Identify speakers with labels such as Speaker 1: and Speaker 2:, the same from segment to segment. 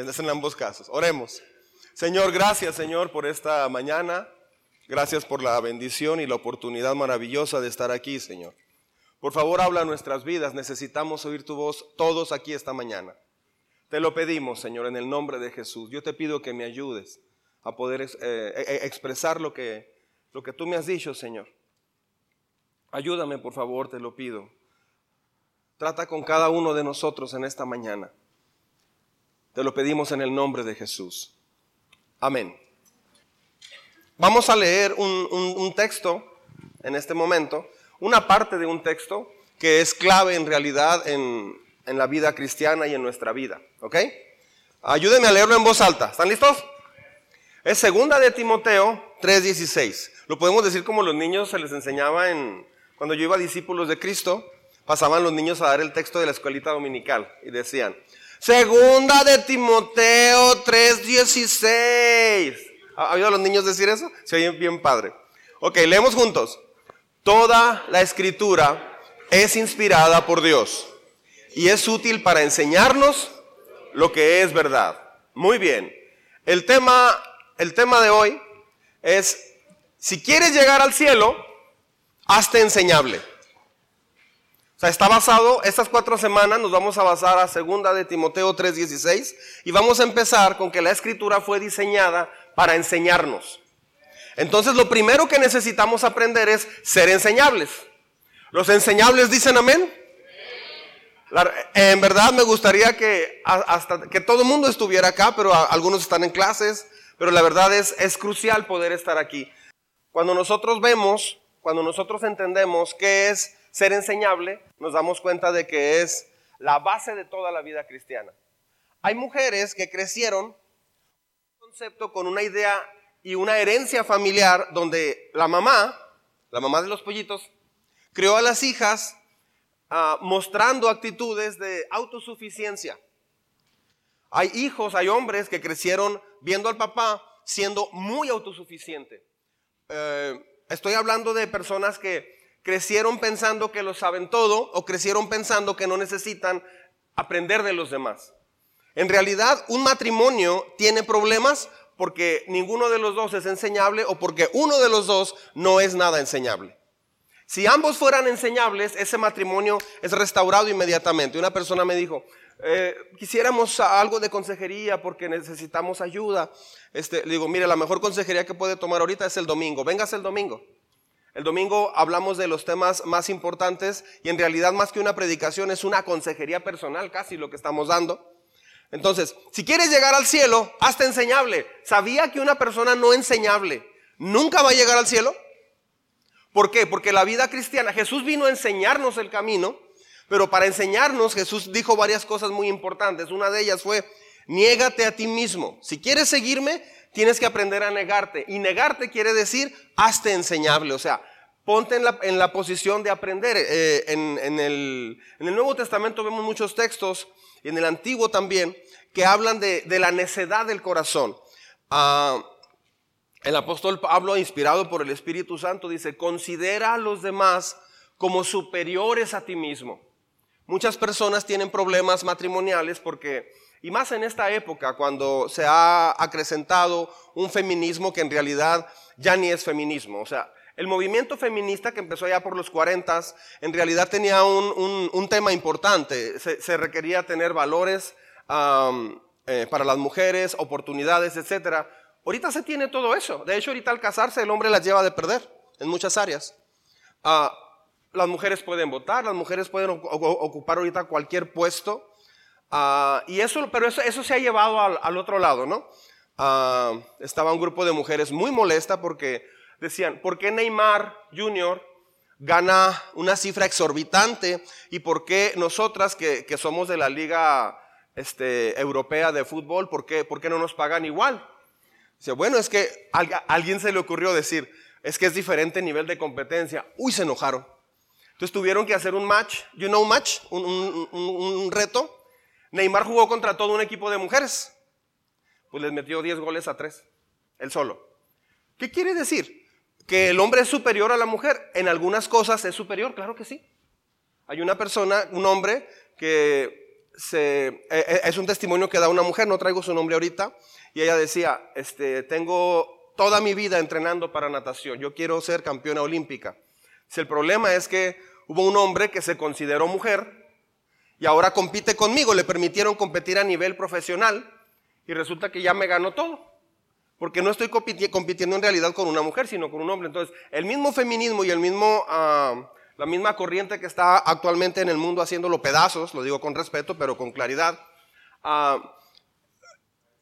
Speaker 1: es en ambos casos. Oremos. Señor, gracias Señor por esta mañana. Gracias por la bendición y la oportunidad maravillosa de estar aquí, Señor. Por favor, habla nuestras vidas. Necesitamos oír tu voz todos aquí esta mañana. Te lo pedimos, Señor, en el nombre de Jesús. Yo te pido que me ayudes a poder eh, eh, expresar lo que, lo que tú me has dicho, Señor. Ayúdame, por favor, te lo pido. Trata con cada uno de nosotros en esta mañana. Te lo pedimos en el nombre de Jesús. Amén. Vamos a leer un, texto en este momento, una parte de un texto que es clave en realidad en, en la vida cristiana y en nuestra vida. ¿Ok? Ayúdenme a leerlo en voz alta. ¿Están listos? Es segunda de Timoteo 3:16. Lo podemos decir como los niños se les enseñaba en cuando yo iba a discípulos de Cristo, pasaban los niños a dar el texto de la escuelita dominical y decían, Segunda de Timoteo 3:16. ¿Ha oído a los niños decir eso? Se oye bien padre. Ok, leemos juntos. Toda la escritura es inspirada por Dios y es útil para enseñarnos lo que es verdad. Muy bien. El tema, el tema de hoy es, si quieres llegar al cielo, hazte enseñable. O sea, está basado, estas cuatro semanas nos vamos a basar a segunda de Timoteo 3:16 y vamos a empezar con que la escritura fue diseñada para enseñarnos. Entonces lo primero que necesitamos aprender es ser enseñables. ¿Los enseñables dicen amén? en verdad me gustaría que hasta que todo el mundo estuviera acá, pero algunos están en clases, pero la verdad es, es crucial poder estar aquí. Cuando nosotros vemos, cuando nosotros entendemos qué es ser enseñable, nos damos cuenta de que es la base de toda la vida cristiana. Hay mujeres que crecieron concepto con una idea y una herencia familiar donde la mamá, la mamá de los pollitos, crió a las hijas ah, mostrando actitudes de autosuficiencia. Hay hijos, hay hombres que crecieron viendo al papá siendo muy autosuficiente. Eh, estoy hablando de personas que crecieron pensando que lo saben todo o crecieron pensando que no necesitan aprender de los demás. En realidad, un matrimonio tiene problemas porque ninguno de los dos es enseñable o porque uno de los dos no es nada enseñable. Si ambos fueran enseñables, ese matrimonio es restaurado inmediatamente. Una persona me dijo, eh, quisiéramos algo de consejería porque necesitamos ayuda. Este, le digo, mire, la mejor consejería que puede tomar ahorita es el domingo. Vengas el domingo. El domingo hablamos de los temas más importantes y en realidad más que una predicación es una consejería personal casi lo que estamos dando. Entonces, si quieres llegar al cielo, hazte enseñable. ¿Sabía que una persona no enseñable nunca va a llegar al cielo? ¿Por qué? Porque la vida cristiana, Jesús vino a enseñarnos el camino, pero para enseñarnos Jesús dijo varias cosas muy importantes. Una de ellas fue, niégate a ti mismo. Si quieres seguirme, tienes que aprender a negarte. Y negarte quiere decir, hazte enseñable. O sea, ponte en la, posición de aprender. Eh, en, el, Nuevo Testamento vemos muchos textos, y en el Antiguo también, que hablan de, la necedad del corazón. Ah, el apóstol Pablo, inspirado por el Espíritu Santo, dice, considera a los demás como superiores a ti mismo. Muchas personas tienen problemas matrimoniales porque, y más en esta época, cuando se ha acrecentado un feminismo que en realidad ya ni es feminismo. O sea, el movimiento feminista que empezó ya por los 40 en realidad tenía un, tema importante. Se, requería tener valores eh, para las mujeres, oportunidades, etc. Ahorita se tiene todo eso. De hecho, ahorita al casarse el hombre las lleva de perder en muchas áreas. Ah, las mujeres pueden votar, las mujeres pueden ocupar ahorita cualquier puesto. Ah, y eso, pero eso, eso, se ha llevado al, otro lado, ¿no? Ah, estaba un grupo de mujeres muy molesta porque decían, ¿por qué Neymar Jr. gana una cifra exorbitante y por qué nosotras que, que somos de la liga este, europea de fútbol, ¿por qué, por qué no nos pagan igual? Dice, bueno, es que a alguien se le ocurrió decir, es que es diferente nivel de competencia. Uy, se enojaron. Entonces tuvieron que hacer un match, you know match, un, reto. Neymar jugó contra todo un equipo de mujeres. Pues les metió 10 goles a 3, él solo. ¿Qué quiere decir? Que el hombre es superior a la mujer. En algunas cosas es superior, claro que sí. Hay una persona, un hombre, que eh, eh, es un testimonio que da una mujer, no traigo su nombre ahorita, y ella decía, este, tengo toda mi vida entrenando para natación, yo quiero ser campeona olímpica. Si el problema es que hubo un hombre que se consideró mujer y ahora compite conmigo, le permitieron competir a nivel profesional y resulta que ya me ganó todo. Porque no estoy compitiendo en realidad con una mujer, sino con un hombre. Entonces, el mismo feminismo y el mismo, ah, la misma corriente que está actualmente en el mundo haciéndolo pedazos, lo digo con respeto, pero con claridad, ah,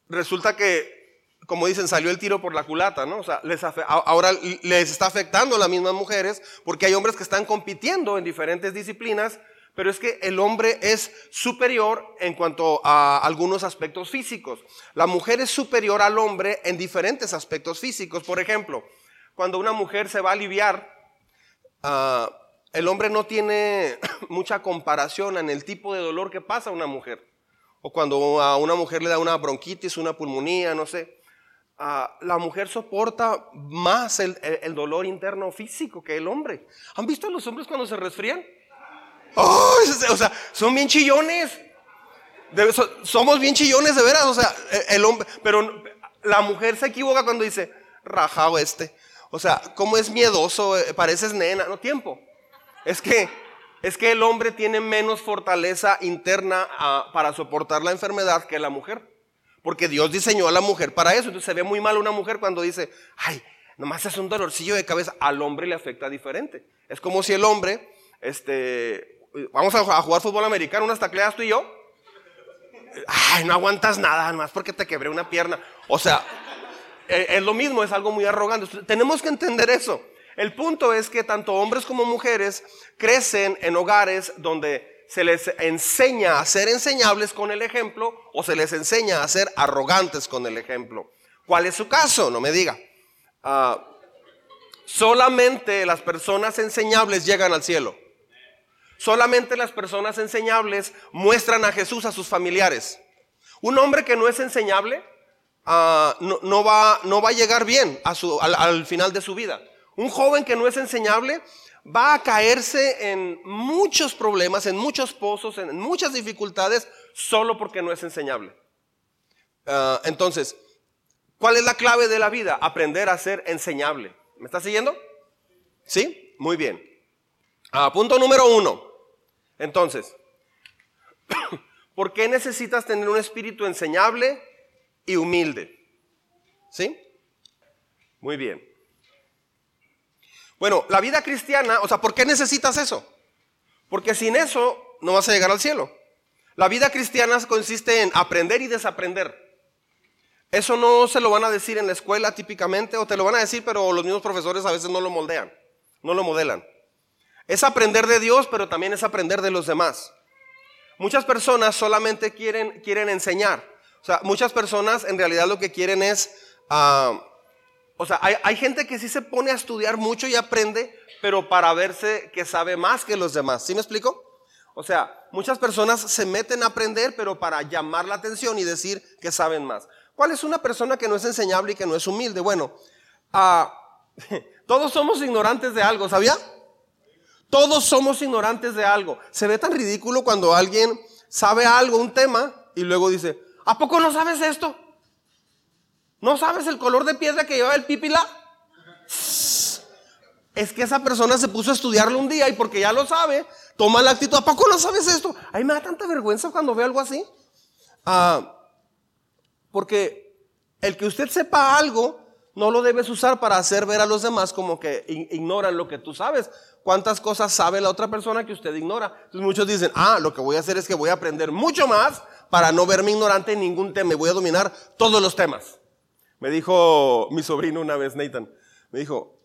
Speaker 1: resulta que, como dicen, salió el tiro por la culata, ¿no? O sea, les ahora les está afectando a las mismas mujeres porque hay hombres que están compitiendo en diferentes disciplinas pero es que el hombre es superior en cuanto a algunos aspectos físicos. La mujer es superior al hombre en diferentes aspectos físicos. Por ejemplo, cuando una mujer se va a aliviar, ah, el hombre no tiene mucha comparación en el tipo de dolor que pasa a una mujer. O cuando a una mujer le da una bronquitis, una pulmonía, no sé. Ah, la mujer soporta más el, el dolor interno físico que el hombre. ¿Han visto a los hombres cuando se resfrían? Oh, o sea, son bien chillones. somos bien chillones de veras. O sea, e, el hombre, pero la mujer se equivoca cuando dice, rajado este. O sea, como es miedoso, eh, pareces nena. No, tiempo. Es que, es que el hombre tiene menos fortaleza interna ah, para soportar la enfermedad que la mujer. Porque Dios diseñó a la mujer para eso. Entonces se ve muy mal una mujer cuando dice, ay, nomás es un dolorcillo de cabeza. Al hombre le afecta diferente. Es como si el hombre, este, vamos a jugar fútbol americano, unas tacleadas tú y yo. Ay, no aguantas nada, más porque te quebré una pierna. O sea, e, es lo mismo, es algo muy arrogante. Tenemos que entender eso. El punto es que tanto hombres como mujeres crecen en hogares donde se les enseña a ser enseñables con el ejemplo o se les enseña a ser arrogantes con el ejemplo. ¿Cuál es su caso? No me diga. Ah, solamente las personas enseñables llegan al cielo. Solamente las personas enseñables muestran a Jesús a sus familiares. Un hombre que no es enseñable ah, no, va, a llegar bien al, final de su vida. Un joven que no es enseñable va a caerse en muchos problemas, en muchos pozos, en muchas dificultades, solo porque no es enseñable. Ah, entonces, ¿cuál es la clave de la vida? Aprender a ser enseñable. ¿Me está siguiendo? ¿Sí? Muy bien. Ah, punto número uno. Entonces, ¿por qué necesitas tener un espíritu enseñable y humilde? ¿Sí? Muy bien. Bueno, la vida cristiana, o sea, ¿por qué necesitas eso? Porque sin eso no vas a llegar al cielo. La vida cristiana consiste en aprender y desaprender. Eso no se lo van a decir en la escuela típicamente, o te lo van a decir, pero los mismos profesores a veces no lo moldean, no lo modelan. Es aprender de Dios, pero también es aprender de los demás. Muchas personas solamente quieren, quieren enseñar. O sea, muchas personas en realidad lo que quieren es... Ah, o sea, hay, hay, gente que sí se pone a estudiar mucho y aprende, pero para verse que sabe más que los demás. ¿Sí me explico? O sea, muchas personas se meten a aprender, pero para llamar la atención y decir que saben más. ¿Cuál es una persona que no es enseñable y que no es humilde? Bueno, uh, todos somos ignorantes de algo, ¿sabía? Todos somos ignorantes de algo. Se ve tan ridículo cuando alguien sabe algo, un tema, y luego dice, ¿a poco no sabes esto? ¿No sabes el color de piedra que lleva el pipila? Es que esa persona se puso a estudiarlo un día y porque ya lo sabe, toma la actitud, ¿a poco no sabes esto? A mí me da tanta vergüenza cuando veo algo así. Ah, porque el que usted sepa algo, no lo debes usar para hacer ver a los demás como que ignoran lo que tú sabes. ¿Cuántas cosas sabe la otra persona que usted ignora? Entonces muchos dicen, ah, lo que voy a hacer es que voy a aprender mucho más para no verme ignorante en ningún tema y voy a dominar todos los temas. Me dijo mi sobrino una vez, Nathan, me dijo,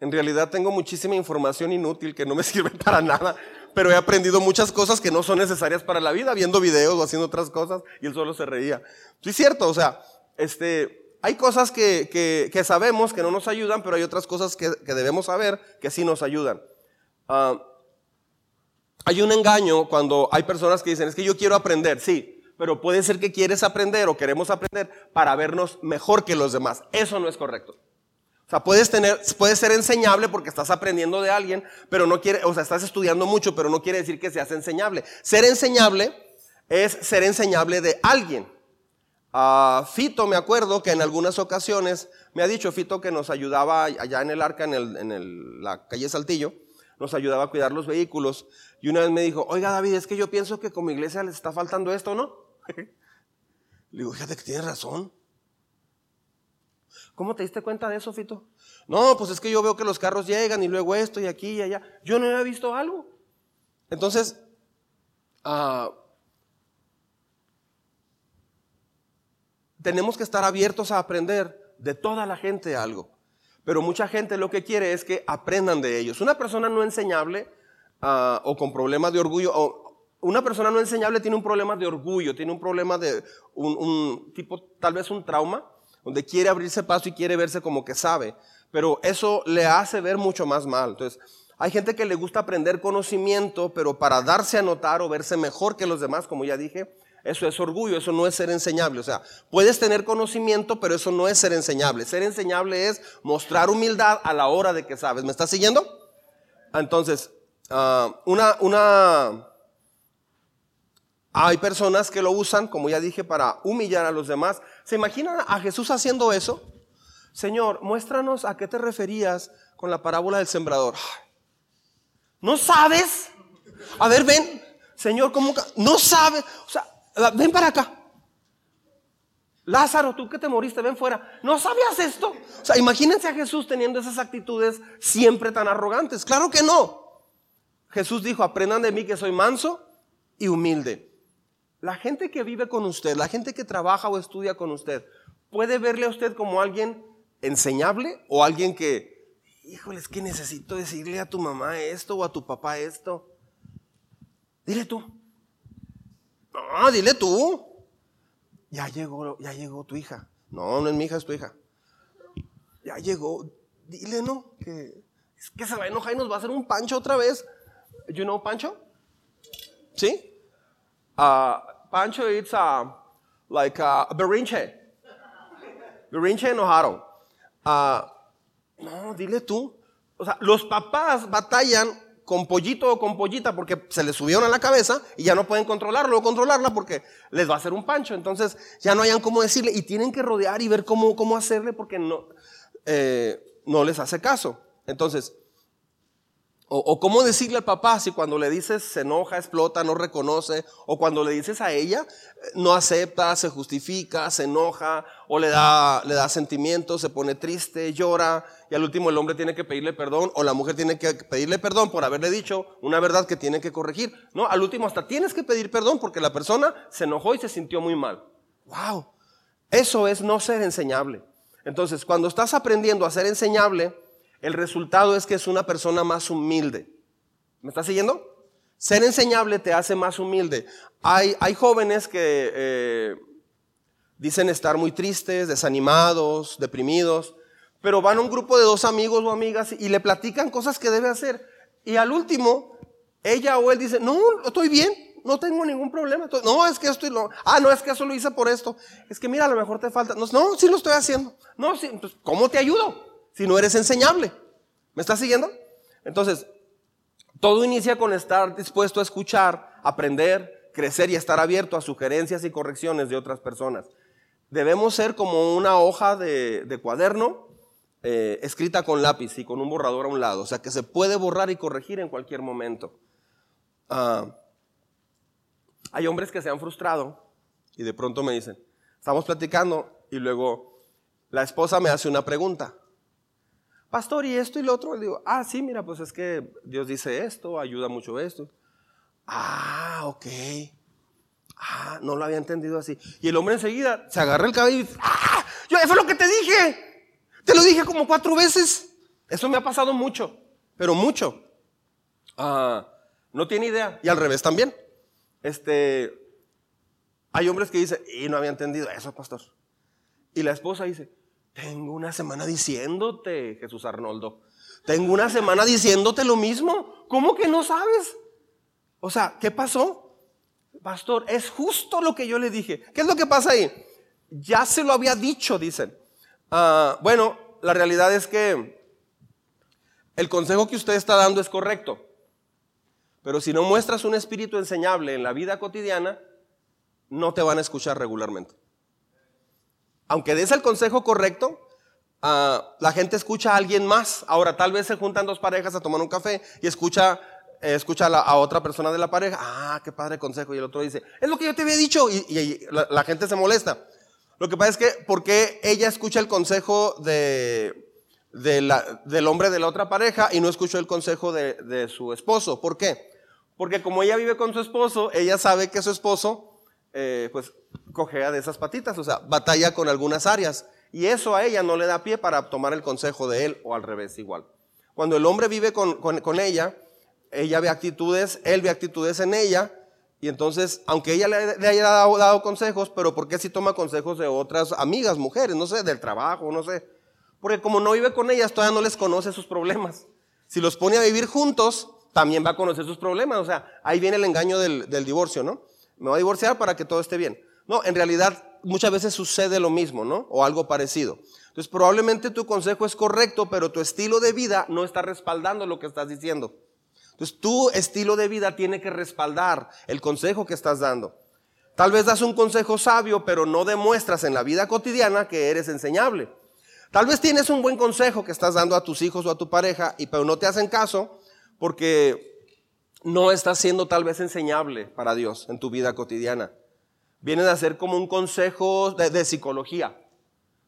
Speaker 1: en realidad tengo muchísima información inútil que no me sirve para nada, pero he aprendido muchas cosas que no son necesarias para la vida, viendo videos o haciendo otras cosas, y él solo se reía. Sí, es cierto, o sea, este, hay cosas que, sabemos que no nos ayudan, pero hay otras cosas que, debemos saber que sí nos ayudan. Ah, hay un engaño cuando hay personas que dicen, es que yo quiero aprender, sí, pero puede ser que quieres aprender o queremos aprender para vernos mejor que los demás. Eso no es correcto. O sea, puedes tener, puedes ser enseñable porque estás aprendiendo de alguien, pero no quiere, o sea, estás estudiando mucho, pero no quiere decir que seas enseñable. Ser enseñable es ser enseñable de alguien. Ah, Fito, me acuerdo que en algunas ocasiones me ha dicho Fito que nos ayudaba allá en el arca, en, en la calle Saltillo, nos ayudaba a cuidar los vehículos. Y una vez me dijo, oiga David, es que yo pienso que como iglesia les está faltando esto, ¿no? Le digo, fíjate que tienes razón. ¿Cómo te diste cuenta de eso, Fito? No, pues es que yo veo que los carros llegan y luego esto y aquí y allá. Yo no había visto algo. Entonces, ah, tenemos que estar abiertos a aprender de toda la gente algo. Pero mucha gente lo que quiere es que aprendan de ellos. Una persona no enseñable ah, o con problemas de orgullo, o una persona no enseñable tiene un problema de orgullo, tiene un problema de un tipo, tal vez un trauma donde quiere abrirse paso y quiere verse como que sabe, pero eso le hace ver mucho más mal. Entonces, hay gente que le gusta aprender conocimiento, pero para darse a notar o verse mejor que los demás, como ya dije, eso es orgullo, eso no es ser enseñable. O sea, puedes tener conocimiento, pero eso no es ser enseñable. Ser enseñable es mostrar humildad a la hora de que sabes. ¿Me estás siguiendo? Entonces, ah, una, una, hay personas que lo usan, como ya dije, para humillar a los demás. ¿Se imaginan a Jesús haciendo eso? Señor, muéstranos a qué te referías con la parábola del sembrador. ¿No sabes? A ver, ven. Señor, ¿cómo? No sabes. O sea, ven para acá. Lázaro, tú que te moriste, ven fuera. ¿No sabías esto? O sea, imagínense a Jesús teniendo esas actitudes siempre tan arrogantes. Claro que no. Jesús dijo, aprendan de mí que soy manso y humilde. La gente que vive con usted, la gente que trabaja o estudia con usted, puede verle a usted como alguien enseñable o alguien que, híjole, es que necesito decirle a tu mamá esto o a tu papá esto. Dile tú. No, dile tú. Ya llegó, ya llegó tu hija. No, no es mi hija, es tu hija. Ya llegó. Dile, no, que es que se va a enojar y nos va a hacer un pancho otra vez. You know Pancho? ¿Sí? Uh, Pancho, it's uh, like a berrinche. Berrinche enojado. Uh, no, dile tú. O sea, los papás batallan con pollito o con pollita porque se les subieron a la cabeza y ya no pueden controlarlo o controlarla porque les va a hacer un pancho. Entonces ya no hayan cómo decirle y tienen que rodear y ver cómo, cómo hacerle porque no, eh, no les hace caso. Entonces, o, cómo decirle al papá si cuando le dices se enoja, explota, no reconoce, o cuando le dices a ella no acepta, se justifica, se enoja, o le da, le da sentimientos, se pone triste, llora, y al último el hombre tiene que pedirle perdón, o la mujer tiene que pedirle perdón por haberle dicho una verdad que tiene que corregir. No, al último hasta tienes que pedir perdón porque la persona se enojó y se sintió muy mal. ¡Wow! Eso es no ser enseñable. Entonces, cuando estás aprendiendo a ser enseñable, el resultado es que es una persona más humilde. ¿Me estás siguiendo? Ser enseñable te hace más humilde. Hay, hay jóvenes que eh, dicen estar muy tristes, desanimados, deprimidos, pero van a un grupo de dos amigos o amigas y le platican cosas que debe hacer. Y al último, ella o él dice, no, estoy bien, no tengo ningún problema. No, es que esto lo, ah, no, es que eso lo hice por esto. Es que mira, a lo mejor te falta. No, sí lo estoy haciendo. No, sí, ¿cómo te ayudo? Si no eres enseñable. ¿Me estás siguiendo? Entonces, todo inicia con estar dispuesto a escuchar, aprender, crecer y estar abierto a sugerencias y correcciones de otras personas. Debemos ser como una hoja de, cuaderno eh, escrita con lápiz y con un borrador a un lado, o sea que se puede borrar y corregir en cualquier momento. Ah, hay hombres que se han frustrado y de pronto me dicen, estamos platicando y luego la esposa me hace una pregunta pastor, y esto y lo otro. Le digo, ah, sí, mira, pues es que Dios dice esto, ayuda mucho esto. Ah, ok. Ah, no lo había entendido así. Y el hombre enseguida se agarra el cabello y dice, ah, yo, eso es lo que te dije. Te lo dije como cuatro veces. Eso me ha pasado mucho, pero mucho. Ah, no tiene idea. Y al revés también. Este, hay hombres que dicen, y no había entendido eso, pastor. Y la esposa dice, tengo una semana diciéndote, Jesús Arnoldo. Tengo una semana diciéndote lo mismo. ¿Cómo que no sabes? O sea, ¿qué pasó? Pastor, es justo lo que yo le dije. ¿Qué es lo que pasa ahí? Ya se lo había dicho, dicen. Ah, bueno, la realidad es que el consejo que usted está dando es correcto. Pero si no muestras un espíritu enseñable en la vida cotidiana, no te van a escuchar regularmente. Aunque des el consejo correcto, ah, la gente escucha a alguien más. Ahora, tal vez se juntan dos parejas a tomar un café y escucha, eh, escucha a, otra persona de la pareja. Ah, qué padre consejo. Y el otro dice, es lo que yo te había dicho. Y, la, gente se molesta. Lo que pasa es que, ¿por qué ella escucha el consejo de, del hombre de la otra pareja y no escuchó el consejo de su esposo? ¿Por qué? Porque como ella vive con su esposo, ella sabe que su esposo eh, pues cojea de esas patitas, o sea, batalla con algunas áreas. Y eso a ella no le da pie para tomar el consejo de él o al revés igual. Cuando el hombre vive con, ella, ella ve actitudes, él ve actitudes en ella, y entonces, aunque ella le, haya dado, consejos, pero ¿por qué si toma consejos de otras amigas, mujeres, no sé, del trabajo, no sé? Porque como no vive con ellas, todavía no les conoce sus problemas. Si los pone a vivir juntos, también va a conocer sus problemas. O sea, ahí viene el engaño del, del divorcio, ¿no? Me voy a divorciar para que todo esté bien. No, en realidad muchas veces sucede lo mismo, ¿no? O algo parecido. Entonces probablemente tu consejo es correcto, pero tu estilo de vida no está respaldando lo que estás diciendo. Entonces tu estilo de vida tiene que respaldar el consejo que estás dando. Tal vez das un consejo sabio, pero no demuestras en la vida cotidiana que eres enseñable. Tal vez tienes un buen consejo que estás dando a tus hijos o a tu pareja, y pero no te hacen caso porque no está siendo tal vez enseñable para Dios en tu vida cotidiana. Vienen a ser como un consejo de, psicología.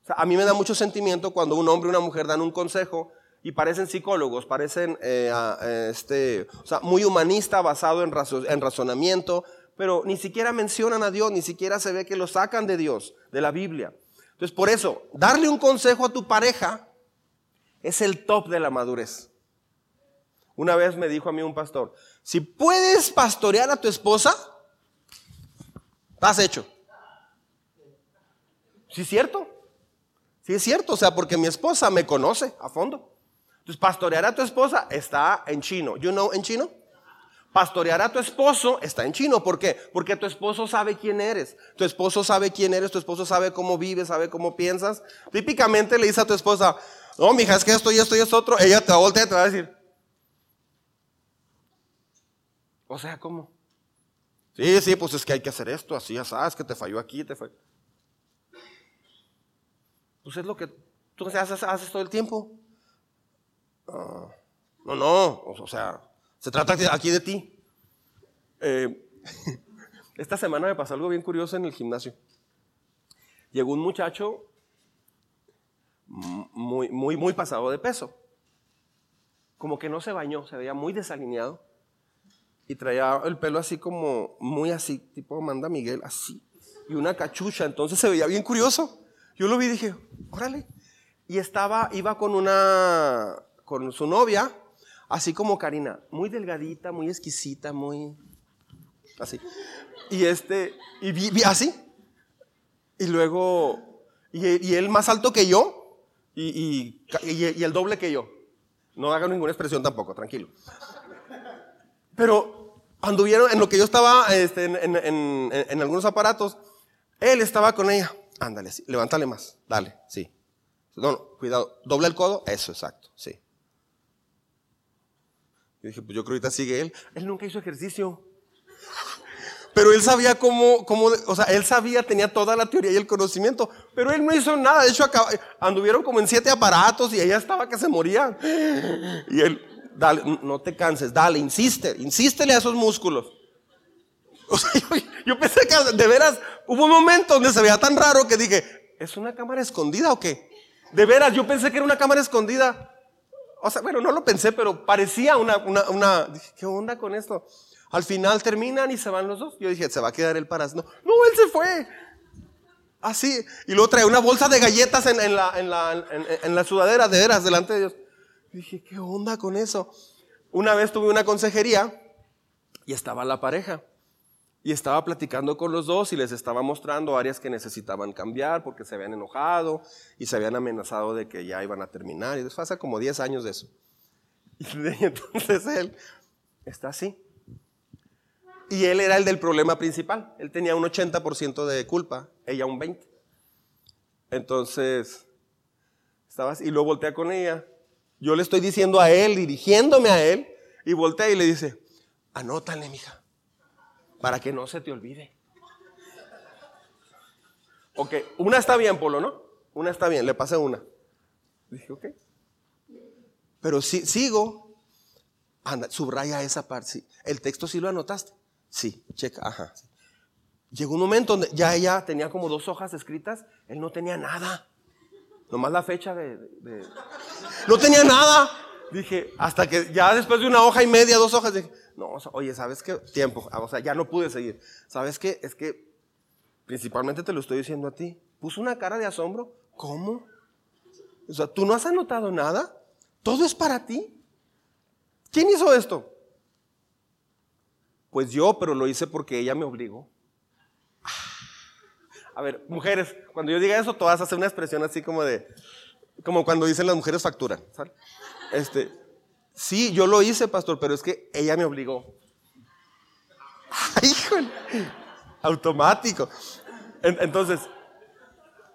Speaker 1: a mí me da mucho sentimiento cuando un hombre y una mujer dan un consejo y parecen psicólogos, parecen eh, este, o sea, muy humanista, basado en, en razonamiento, pero ni siquiera mencionan a Dios, ni siquiera se ve que lo sacan de Dios, de la Biblia. Entonces, por eso, darle un consejo a tu pareja es el top de la madurez. Una vez me dijo a mí un pastor, si puedes pastorear a tu esposa, estás hecho. ¿Sí es cierto? Sí es cierto, o sea, porque mi esposa me conoce a fondo. Entonces, pastorear a tu esposa está en chino. You know en chino? Pastorear a tu esposo está en chino. ¿Por qué? Porque tu esposo sabe quién eres. Tu esposo sabe quién eres, tu esposo sabe cómo vives, sabe cómo piensas. Típicamente le dice a tu esposa, no, mija, es que esto y esto y esto otro. Ella te va a voltear y te va a decir, o sea, ¿cómo? Sí, sí, pues es que hay que hacer esto, así, ya sabes que te falló aquí, te falló. Pues es lo que tú haces, haces todo el tiempo. Ah, no, no, o sea, se trata aquí de ti. Eh, esta semana me pasó algo bien curioso en el gimnasio. Llegó un muchacho muy, muy, muy pasado de peso. Como que no se bañó, se veía muy desalineado y traía el pelo así como muy así, tipo manda Miguel, así, y una cachucha, entonces se veía bien curioso. Yo lo vi y dije, órale. Y estaba, iba con una, con su novia, así como Karina, muy delgadita, muy exquisita, muy así. Y este, y vi, así. Y luego, y, él más alto que yo, y, y el doble que yo. No haga ninguna expresión tampoco, tranquilo. Pero anduvieron en lo que yo estaba este, en, algunos aparatos. Él estaba con ella. Ándale, sí, levántale más. Dale, sí. No, cuidado. Dobla el codo. Eso, exacto, sí. Yo dije, pues yo creo que ahorita sigue él. Él nunca hizo ejercicio. Pero él sabía cómo, cómo, o sea, él sabía, tenía toda la teoría y el conocimiento, pero él no hizo nada. De hecho, anduvieron como en siete aparatos y ella estaba que se moría. Y él, dale, no te canses, dale, insiste, insístele a esos músculos. O sea, yo, pensé que de veras hubo un momento donde se veía tan raro que dije, ¿es una cámara escondida o qué? De veras, yo pensé que era una cámara escondida. O sea, bueno, no lo pensé, pero parecía una, una, una dije, ¿qué onda con esto? Al final terminan y se van los dos. Yo dije, se va a quedar el paras. No, no, él se fue. Así. Y luego trae una bolsa de galletas en, en la, en, la, en la sudadera, de veras, delante de Dios dije, ¿qué onda con eso? Una vez tuve una consejería y estaba la pareja. Y estaba platicando con los dos y les estaba mostrando áreas que necesitaban cambiar porque se habían enojado y se habían amenazado de que ya iban a terminar. Y eso hace como 10 años de eso. Y entonces él está así. Y él era el del problema principal. Él tenía un 80% de culpa, ella un 20%. Entonces, estaba así. Y luego voltea con ella yo le estoy diciendo a él, dirigiéndome a él, y voltea y le dice, anótale, mija, para que no se te olvide. Ok, una está bien, Polo, ¿no? Una está bien, le pasé una. Dije, ok. Pero si, sigo, anda, subraya esa parte. ¿El texto sí lo anotaste? Sí, checa, ajá. Llegó un momento donde ya ella tenía como dos hojas escritas, él no tenía nada. Nomás la fecha de, No tenía nada. Dije, hasta que ya después de una hoja y media, dos hojas, dije, no, oye, ¿sabes qué? Tiempo, o sea, ya no pude seguir. ¿Sabes qué? Es que, principalmente te lo estoy diciendo a ti, puso una cara de asombro. ¿Cómo? O sea, ¿tú no has anotado nada? ¿Todo es para ti? ¿Quién hizo esto? Pues yo, pero lo hice porque ella me obligó. A ver, mujeres, cuando yo diga eso, todas hacen una expresión así como de, como cuando dicen las mujeres facturan. Este, sí, yo lo hice, pastor, pero es que ella me obligó. Híjole, automático. Entonces,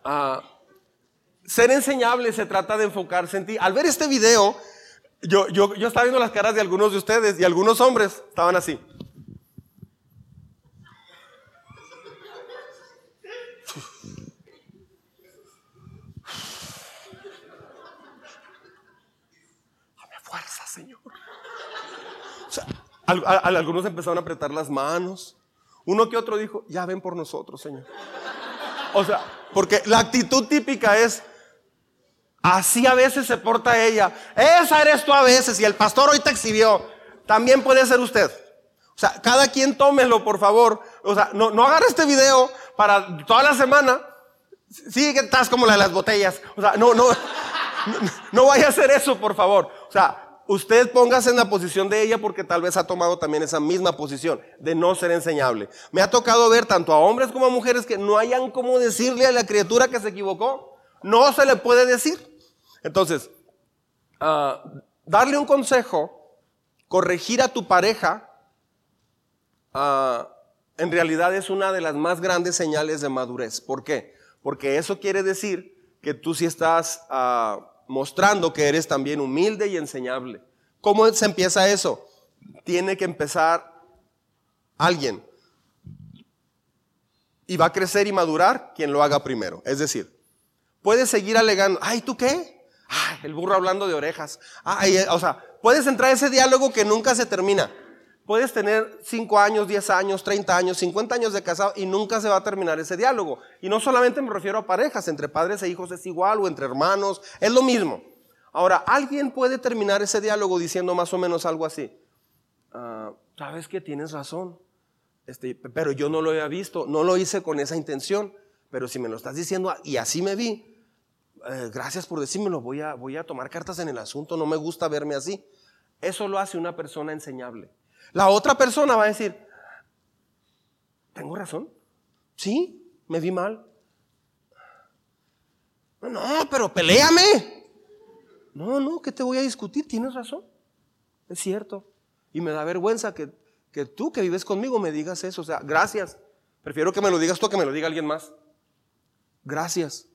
Speaker 1: uh, ser enseñable se trata de enfocarse en ti. Al ver este video, yo, yo, yo estaba viendo las caras de algunos de ustedes y algunos hombres estaban así. Algunos empezaron a apretar las manos. Uno que otro dijo, ya ven por nosotros, Señor. O sea, porque la actitud típica es, así a veces se porta ella. Esa eres tú a veces y el pastor hoy te exhibió. También puede ser usted. O sea, cada quien tómelo, por favor. O sea, no, no agarre este video para toda la semana. Sí, que estás como la de las botellas. O sea, no, no, no, no vaya a hacer eso, por favor. O sea, usted póngase en la posición de ella porque tal vez ha tomado también esa misma posición de no ser enseñable. Me ha tocado ver tanto a hombres como a mujeres que no hayan cómo decirle a la criatura que se equivocó. No se le puede decir. Entonces, ah, darle un consejo, corregir a tu pareja, ah, en realidad es una de las más grandes señales de madurez. ¿Por qué? Porque eso quiere decir que tú sí estás... Uh, mostrando que eres también humilde y enseñable. ¿Cómo se empieza eso? Tiene que empezar alguien. Y va a crecer y madurar quien lo haga primero. Es decir, puedes seguir alegando, ay, ¿tú qué? Ay, el burro hablando de orejas. Ay, o sea, puedes entrar a ese diálogo que nunca se termina. Puedes tener 5 años, 10 años, 30 años, 50 años de casado y nunca se va a terminar ese diálogo. Y no solamente me refiero a parejas, entre padres e hijos es igual o entre hermanos, es lo mismo. Ahora, alguien puede terminar ese diálogo diciendo más o menos algo así. Ah, Sabes que tienes razón, este, pero yo no lo había visto, no lo hice con esa intención, pero si me lo estás diciendo y así me vi, eh, gracias por decírmelo, voy a, voy a tomar cartas en el asunto, no me gusta verme así. Eso lo hace una persona enseñable. La otra persona va a decir, ¿tengo razón? Sí, me vi mal. No, pero peleame. No, no, ¿qué te voy a discutir? Tienes razón. Es cierto. Y me da vergüenza que, que tú que vives conmigo me digas eso. O sea, gracias. Prefiero que me lo digas tú que me lo diga alguien más. Gracias.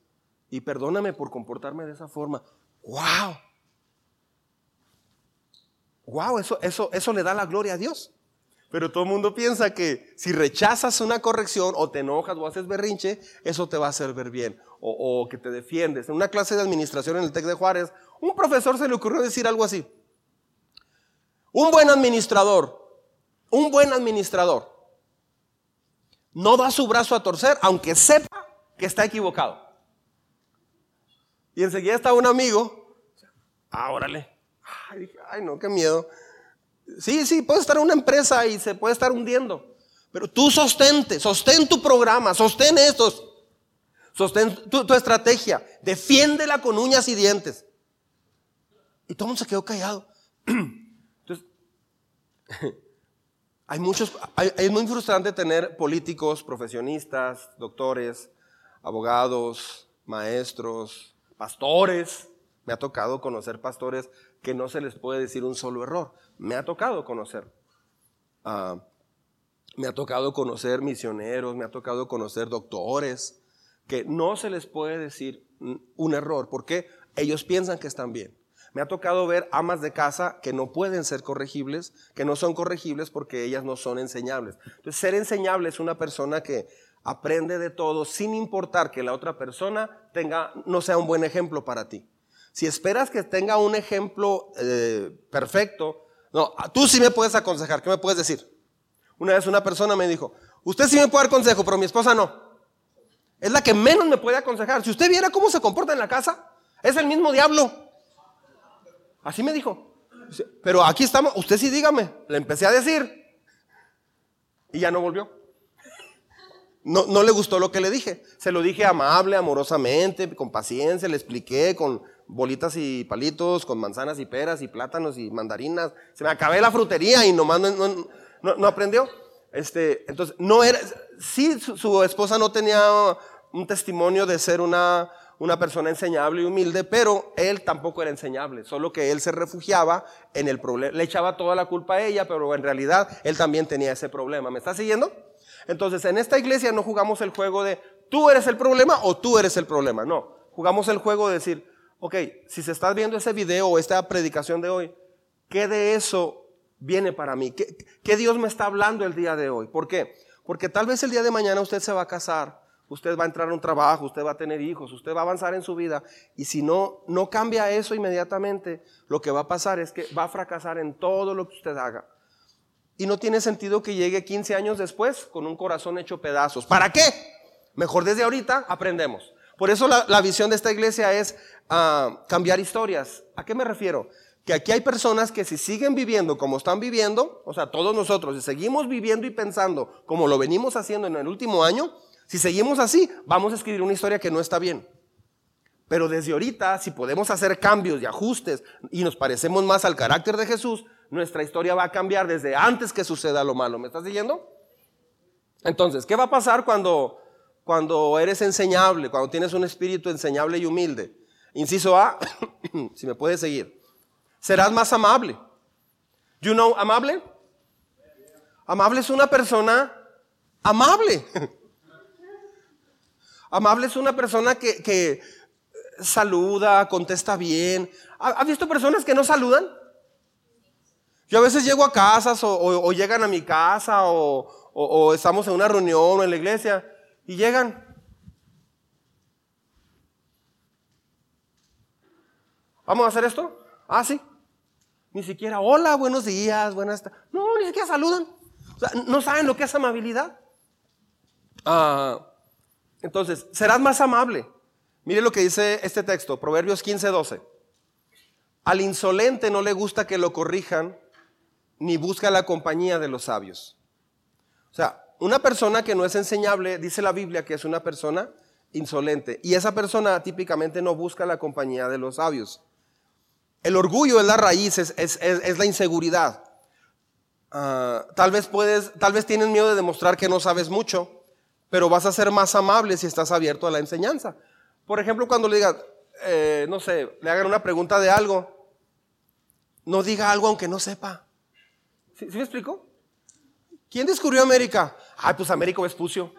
Speaker 1: Y perdóname por comportarme de esa forma. ¡Wow! Wow, eso, eso, eso le da la gloria a Dios. Pero todo el mundo piensa que si rechazas una corrección o te enojas o haces berrinche, eso te va a hacer ver bien o, que te defiendes. En una clase de administración en el TEC de Juárez, un profesor se le ocurrió decir algo así. Un buen administrador, un buen administrador, no da su brazo a torcer aunque sepa que está equivocado. Y enseguida está un amigo, ah, órale, Ay, no, qué miedo. Sí, sí, puede estar una empresa y se puede estar hundiendo. Pero tú sostente, sostén tu programa, sostén estos. Sostén tu, estrategia. Defiéndela con uñas y dientes. Y todo el mundo se quedó callado. Entonces, hay muchos, es muy frustrante tener políticos, profesionistas, doctores, abogados, maestros, pastores. Me ha tocado conocer pastores que no se les puede decir un solo error. Me ha tocado conocer. Ah, me ha tocado conocer misioneros, me ha tocado conocer doctores, que no se les puede decir un error, porque ellos piensan que están bien. Me ha tocado ver amas de casa que no pueden ser corregibles, que no son corregibles porque ellas no son enseñables. Entonces, ser enseñable es una persona que Aprende de todo sin importar que la otra persona tenga, no sea un buen ejemplo para ti. Si esperas que tenga un ejemplo eh, perfecto, no, tú sí me puedes aconsejar. ¿Qué me puedes decir? Una vez una persona me dijo, usted sí me puede dar consejo, pero mi esposa no. Es la que menos me puede aconsejar. Si usted viera cómo se comporta en la casa, es el mismo diablo. Así me dijo. Pero aquí estamos, usted sí dígame. Le empecé a decir. Y ya no volvió. No, no le gustó lo que le dije. Se lo dije amable, amorosamente, con paciencia, le expliqué con bolitas y palitos, con manzanas y peras y plátanos y mandarinas. Se me acabé la frutería y nomás no, no, aprendió. Este, entonces, no era, sí, su, esposa no tenía un testimonio de ser una, una persona enseñable y humilde, pero él tampoco era enseñable, solo que él se refugiaba en el problema, le echaba toda la culpa a ella, pero en realidad él también tenía ese problema. ¿Me está siguiendo? Entonces, en esta iglesia no jugamos el juego de tú eres el problema o tú eres el problema, no. Jugamos el juego de decir, ok, si se está viendo ese video o esta predicación de hoy, ¿qué de eso viene para mí? ¿Qué, ¿Qué, Dios me está hablando el día de hoy? ¿Por qué? Porque tal vez el día de mañana usted se va a casar, usted va a entrar a un trabajo, usted va a tener hijos, usted va a avanzar en su vida y si no, no cambia eso inmediatamente, lo que va a pasar es que va a fracasar en todo lo que usted haga. Y no tiene sentido que llegue 15 años después con un corazón hecho pedazos. ¿Para qué? Mejor desde ahorita aprendemos. Por eso la, visión de esta iglesia es ah, cambiar historias. ¿A qué me refiero? Que aquí hay personas que si siguen viviendo como están viviendo, o sea, todos nosotros, si seguimos viviendo y pensando como lo venimos haciendo en el último año, si seguimos así, vamos a escribir una historia que no está bien. Pero desde ahorita, si podemos hacer cambios y ajustes y nos parecemos más al carácter de Jesús, nuestra historia va a cambiar desde antes que suceda lo malo. ¿Me estás siguiendo? Entonces, ¿qué va a pasar cuando cuando eres enseñable, cuando tienes un espíritu enseñable y humilde. Inciso A, si me puedes seguir. Serás más amable. You know, amable? Amable es una persona amable. Amable es una persona que, saluda, contesta bien. ¿Has visto personas que no saludan? Yo a veces llego a casas o, llegan a mi casa o, estamos en una reunión o en la iglesia y llegan. ¿Vamos a hacer esto? Ah, sí. Ni siquiera, hola, buenos días, buenas tardes. No, ni siquiera saludan. no saben lo que es amabilidad. Ah, entonces, serás más amable. Mire lo que dice este texto, Proverbios 15, 12. Al insolente no le gusta que lo corrijan, ni busca la compañía de los sabios. O sea, una persona que no es enseñable, dice la Biblia que es una persona insolente. Y esa persona típicamente no busca la compañía de los sabios. El orgullo es la raíz, es, la inseguridad. Ah, tal vez puedes, tal vez tienes miedo de demostrar que no sabes mucho, pero vas a ser más amable si estás abierto a la enseñanza. Por ejemplo, cuando le digas, eh, no sé, le hagan una pregunta de algo, no diga algo aunque no sepa. ¿Sí, me explico? ¿Quién descubrió América? Ay, pues Américo Vespucio.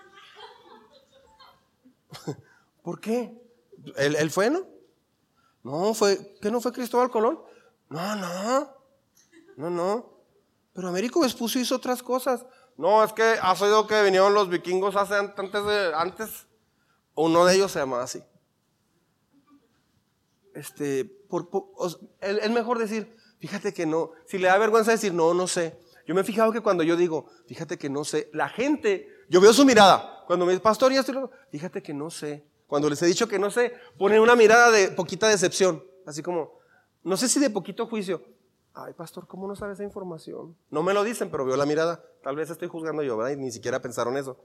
Speaker 1: ¿Por qué? ¿Él, fue, no? No, fue, ¿qué no fue Cristóbal Colón? No, no, no, no. Pero Américo Vespucio hizo otras cosas. No, es que has oído que vinieron los vikingos hace, antes de. Uno de ellos se llamaba así. Este, por, es mejor decir, fíjate que no. Si le da vergüenza decir, no, no sé. Yo me he fijado que cuando yo digo, fíjate que no sé, la gente, yo veo su mirada. Cuando me dice, pastor, y esto, fíjate que no sé. Cuando les he dicho que no sé, ponen una mirada de poquita decepción. Así como, no sé si de poquito juicio. Ay, pastor, ¿cómo no sabe esa información? No me lo dicen, pero veo la mirada. Tal vez estoy juzgando yo, ¿verdad? Y ni siquiera pensaron eso.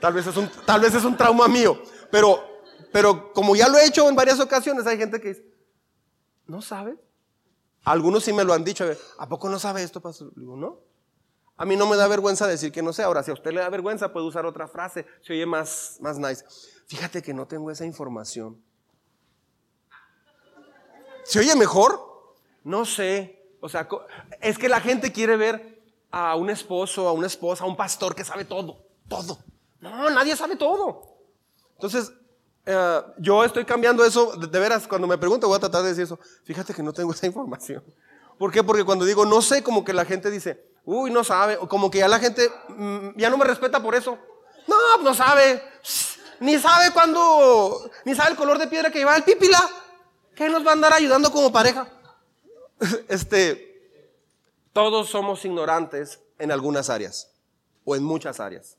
Speaker 1: Tal vez es un, tal vez es un trauma mío. Pero, pero como ya lo he hecho en varias ocasiones, hay gente que dice, ¿no sabe? Algunos sí me lo han dicho, ¿a poco no sabe esto, pastor? Digo, no. A mí no me da vergüenza decir que no sé. Ahora, si a usted le da vergüenza, puede usar otra frase. Se oye más, más nice. Fíjate que no tengo esa información. ¿Se oye mejor? No sé. O sea, es que la gente quiere ver a un esposo, a una esposa, a un pastor que sabe todo. Todo. No, nadie sabe todo. Entonces, eh, yo estoy cambiando eso, de, veras, cuando me pregunto voy a tratar de decir eso. Fíjate que no tengo esa información. ¿Por qué? Porque cuando digo no sé, como que la gente dice, uy, no sabe, o como que ya la gente mm, ya no me respeta por eso. No, no sabe. Ni sabe cuándo, ni sabe el color de piedra que lleva el pípila. ¿Qué nos va a andar ayudando como pareja? Este, todos somos ignorantes en algunas áreas o en muchas áreas.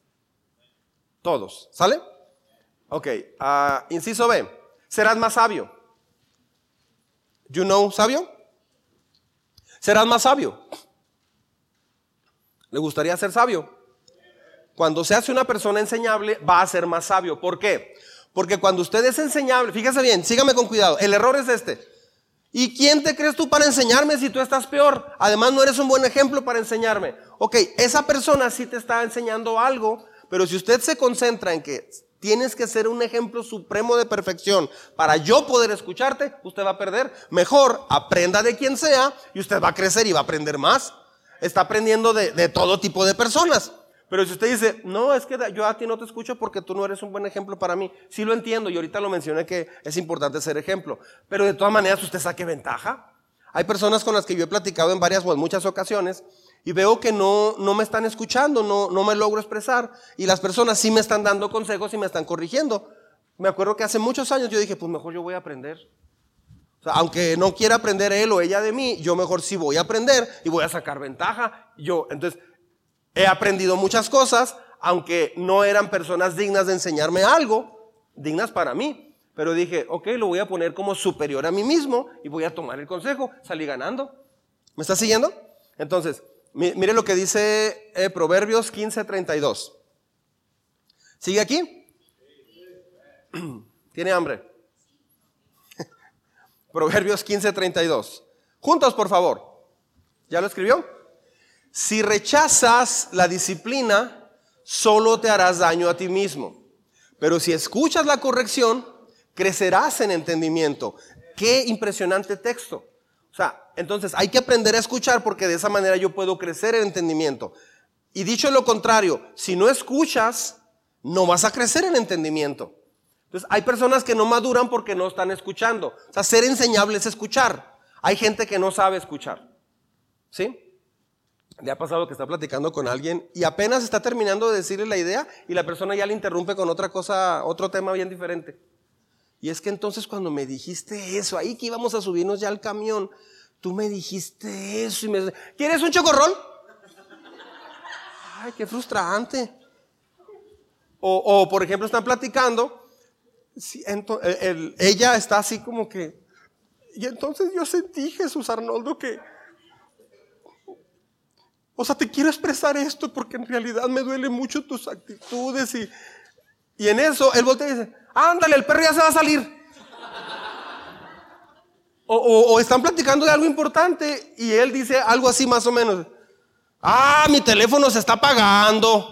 Speaker 1: Todos. ¿Sale? Ok. Uh, inciso B. Serás más sabio. You know, sabio? Serás más sabio. ¿Le gustaría ser sabio? Cuando se hace una persona enseñable, va a ser más sabio. ¿Por qué? Porque cuando usted es enseñable, fíjese bien, sígame con cuidado, el error es este. ¿Y quién te crees tú para enseñarme si tú estás peor? Además no eres un buen ejemplo para enseñarme. Ok, esa persona sí te está enseñando algo, pero si usted se concentra en que tienes que ser un ejemplo supremo de perfección para yo poder escucharte, usted va a perder. Mejor aprenda de quien sea y usted va a crecer y va a aprender más. Está aprendiendo de, todo tipo de personas. Pero si usted dice, no, es que yo a ti no te escucho porque tú no eres un buen ejemplo para mí, sí lo entiendo y ahorita lo mencioné que es importante ser ejemplo, pero de todas maneras usted saque ventaja. Hay personas con las que yo he platicado en varias o en muchas ocasiones y veo que no, no me están escuchando, no, no me logro expresar y las personas sí me están dando consejos y me están corrigiendo. Me acuerdo que hace muchos años yo dije, pues mejor yo voy a aprender. Aunque no quiera aprender él o ella de mí, yo mejor sí voy a aprender y voy a sacar ventaja. Yo, entonces, He aprendido muchas cosas, aunque no eran personas dignas de enseñarme algo, dignas para mí. Pero dije, ok, lo voy a poner como superior a mí mismo y voy a tomar el consejo. Salí ganando. ¿Me está siguiendo? Entonces, mire lo que dice eh, Proverbios 15:32. ¿Sigue aquí? ¿Tiene hambre? Proverbios 15:32. Juntos, por favor. ¿Ya lo escribió? Si rechazas la disciplina, solo te harás daño a ti mismo. Pero si escuchas la corrección, crecerás en entendimiento. Qué impresionante texto. O sea, entonces hay que aprender a escuchar porque de esa manera yo puedo crecer en entendimiento. Y dicho lo contrario, si no escuchas, no vas a crecer en entendimiento. Entonces, hay personas que no maduran porque no están escuchando. O sea, ser enseñable es escuchar. Hay gente que no sabe escuchar. ¿Sí? Le ha pasado que está platicando con alguien y apenas está terminando de decirle la idea y la persona ya le interrumpe con otra cosa, otro tema bien diferente. Y es que entonces cuando me dijiste eso, ahí que íbamos a subirnos ya al camión, tú me dijiste eso y me ¿quieres un chocorrol? Ay, qué frustrante. O, por ejemplo, están platicando, ella está así como que, y entonces yo sentí, Jesús Arnoldo, que o sea, te quiero expresar esto porque en realidad me duele mucho tus actitudes y, y en eso él voltea dice, ándale, el perro ya se va a salir. O, están platicando de algo importante y él dice algo así más o menos. Ah, mi teléfono se está apagando.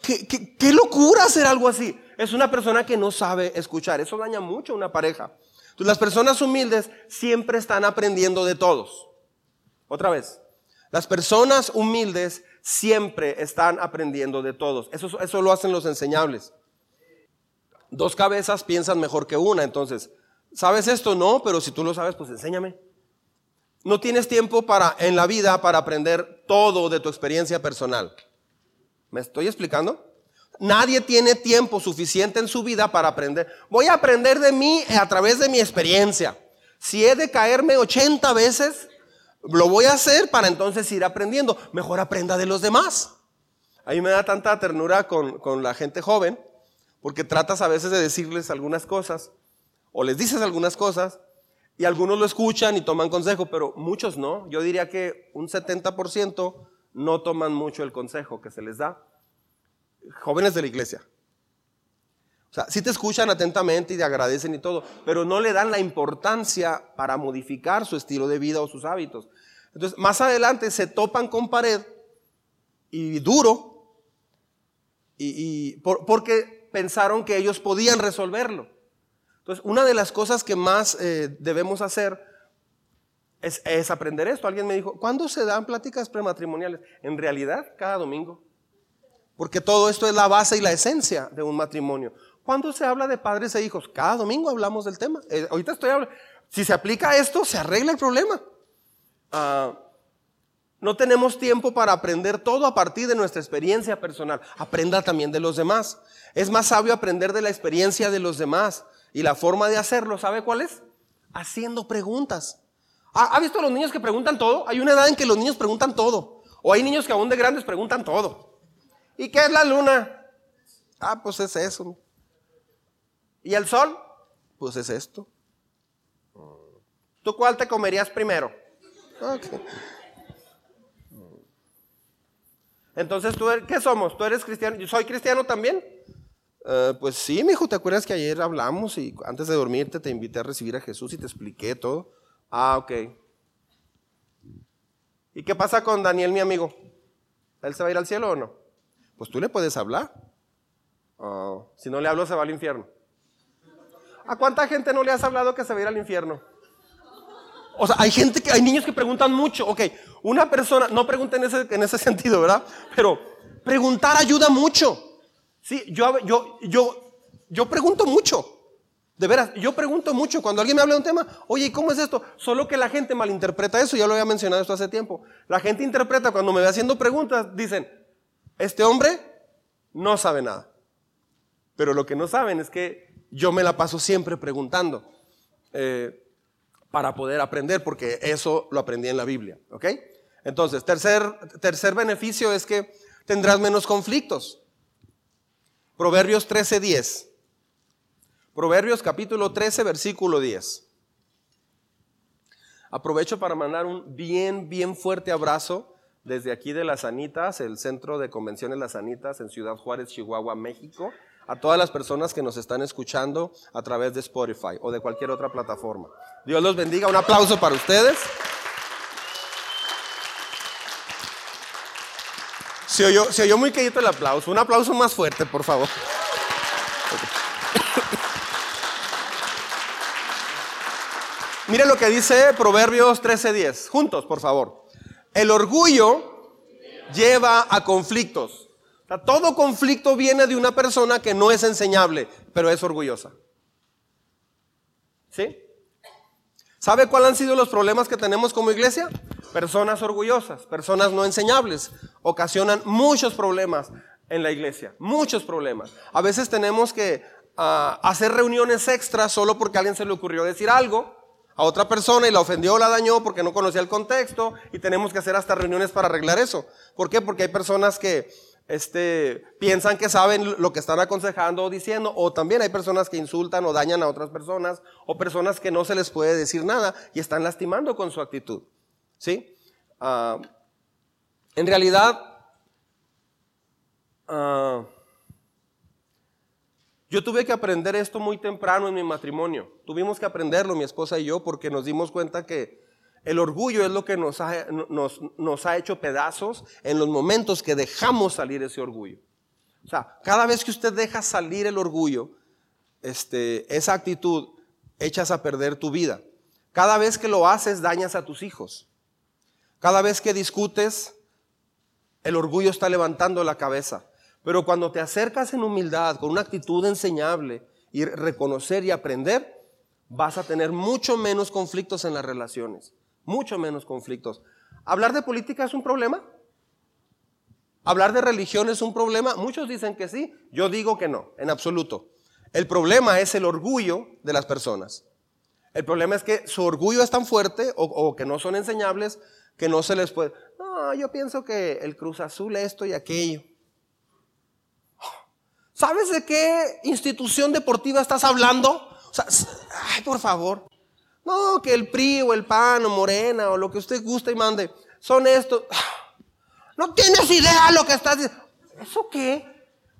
Speaker 1: ¿Qué, qué, qué locura hacer algo así. Es una persona que no sabe escuchar. Eso daña mucho a una pareja. Entonces, las personas humildes siempre están aprendiendo de todos. Otra vez, las personas humildes siempre están aprendiendo de todos. Eso, eso lo hacen los enseñables. Dos cabezas piensan mejor que una. Entonces, ¿sabes esto? No, pero si tú lo sabes, pues enséñame. No tienes tiempo para, en la vida para aprender todo de tu experiencia personal. ¿Me estoy explicando? Nadie tiene tiempo suficiente en su vida para aprender. Voy a aprender de mí a través de mi experiencia. Si he de caerme 80 veces, lo voy a hacer para entonces ir aprendiendo. Mejor aprenda de los demás. A mí me da tanta ternura con, con la gente joven, porque tratas a veces de decirles algunas cosas, o les dices algunas cosas, y algunos lo escuchan y toman consejo, pero muchos no. Yo diría que un 70% no toman mucho el consejo que se les da. Jóvenes de la iglesia. O sea, te escuchan atentamente y te agradecen y todo, pero no le dan la importancia para modificar su estilo de vida o sus hábitos. Entonces, más adelante se topan con pared y duro, y, porque pensaron que ellos podían resolverlo. Entonces, una de las cosas que más eh, debemos hacer es, aprender esto. Alguien me dijo, ¿cuándo se dan pláticas prematrimoniales? En realidad, cada domingo. Porque todo esto es la base y la esencia de un matrimonio. ¿Cuándo se habla de padres e hijos? Cada domingo hablamos del tema. Eh, ahorita estoy hablando. Si se aplica esto, se arregla el problema. Ah, No tenemos tiempo para aprender todo a partir de nuestra experiencia personal. Aprenda también de los demás. Es más sabio aprender de la experiencia de los demás. Y la forma de hacerlo, ¿sabe cuál es? Haciendo preguntas. ¿Ha, visto los niños que preguntan todo? Hay una edad en que los niños preguntan todo. O hay niños que aún de grandes preguntan todo. ¿Y qué es la luna? Ah, pues es eso. ¿Y el sol? Pues es esto. ¿Tú cuál te comerías primero? Entonces, ¿tú er-, qué somos? ¿Tú eres cristiano? ¿Yo soy cristiano también? Eh, pues sí, mi hijo, ¿te acuerdas que ayer hablamos y antes de dormirte te invité a recibir a Jesús y te expliqué todo? Ah, ok. ¿Y qué pasa con Daniel, mi amigo? ¿Él se va a ir al cielo o no? Pues tú le puedes hablar. Oh, si no le hablo, se va al infierno. ¿A cuánta gente no le has hablado que se va a ir al infierno? O sea, hay gente que, hay niños que preguntan mucho. Ok, una persona, no pregunta en ese, en ese sentido, ¿verdad? Pero preguntar ayuda mucho. Sí, yo, yo, yo, yo pregunto mucho. De veras, yo pregunto mucho cuando alguien me habla de un tema, oye, ¿y cómo es esto? Solo que la gente malinterpreta eso, ya lo había mencionado esto hace tiempo. La gente interpreta cuando me ve haciendo preguntas, dicen, este hombre no sabe nada. Pero lo que no saben es que yo me la paso siempre preguntando. Eh, para poder aprender, porque eso lo aprendí en la Biblia. ¿Ok? Entonces, tercer, tercer beneficio es que tendrás menos conflictos. Proverbios 13:10. Proverbios capítulo 13, versículo 10. Aprovecho para mandar un bien, bien fuerte abrazo desde aquí de Las Anitas, el Centro de Convenciones Las Anitas en Ciudad Juárez, Chihuahua, México a todas las personas que nos están escuchando a través de Spotify o de cualquier otra plataforma. Dios los bendiga. Un aplauso para ustedes. Se oyó, muy querido el aplauso. Un aplauso más fuerte, por favor. Mire lo que dice Proverbios 13:10. Juntos, por favor. El orgullo lleva a conflictos todo conflicto viene de una persona que no es enseñable, pero es orgullosa. ¿Sí? ¿Sabe cuáles han sido los problemas que tenemos como iglesia? Personas orgullosas, personas no enseñables, ocasionan muchos problemas en la iglesia, muchos problemas. A veces tenemos que ah, hacer reuniones extras solo porque alguien se le ocurrió decir algo a otra persona y la ofendió o la dañó porque no conocía el contexto y tenemos que hacer hasta reuniones para arreglar eso. ¿Por qué? Porque hay personas que este, piensan que saben lo que están aconsejando o diciendo, o también hay personas que insultan o dañan a otras personas, o personas que no se les puede decir nada y están lastimando con su actitud. ¿Sí? Ah, en realidad, ah, yo tuve que aprender esto muy temprano en mi matrimonio. Tuvimos que aprenderlo, mi esposa y yo, porque nos dimos cuenta que el orgullo es lo que nos ha, hecho pedazos en los momentos que dejamos salir ese orgullo. O sea, cada vez que usted deja salir el orgullo, este, esa actitud, echas a perder tu vida. Cada vez que lo haces, dañas a tus hijos. Cada vez que discutes, el orgullo está levantando la cabeza. Pero cuando te acercas en humildad, con una actitud enseñable, y reconocer y aprender, vas a tener mucho menos conflictos en las relaciones mucho menos conflictos. ¿Hablar de política es un problema? ¿Hablar de religión es un problema? Muchos dicen que sí, yo digo que no, en absoluto. El problema es el orgullo de las personas. El problema es que su orgullo es tan fuerte o, que no son enseñables que no se les puede... No, yo pienso que el Cruz Azul esto y aquello. ¿Sabes de qué institución deportiva estás hablando? O sea, ay, por favor. No, que el PRI o el PAN o Morena o lo que usted guste y mande, son estos. No tienes idea lo que estás diciendo. ¿Eso qué?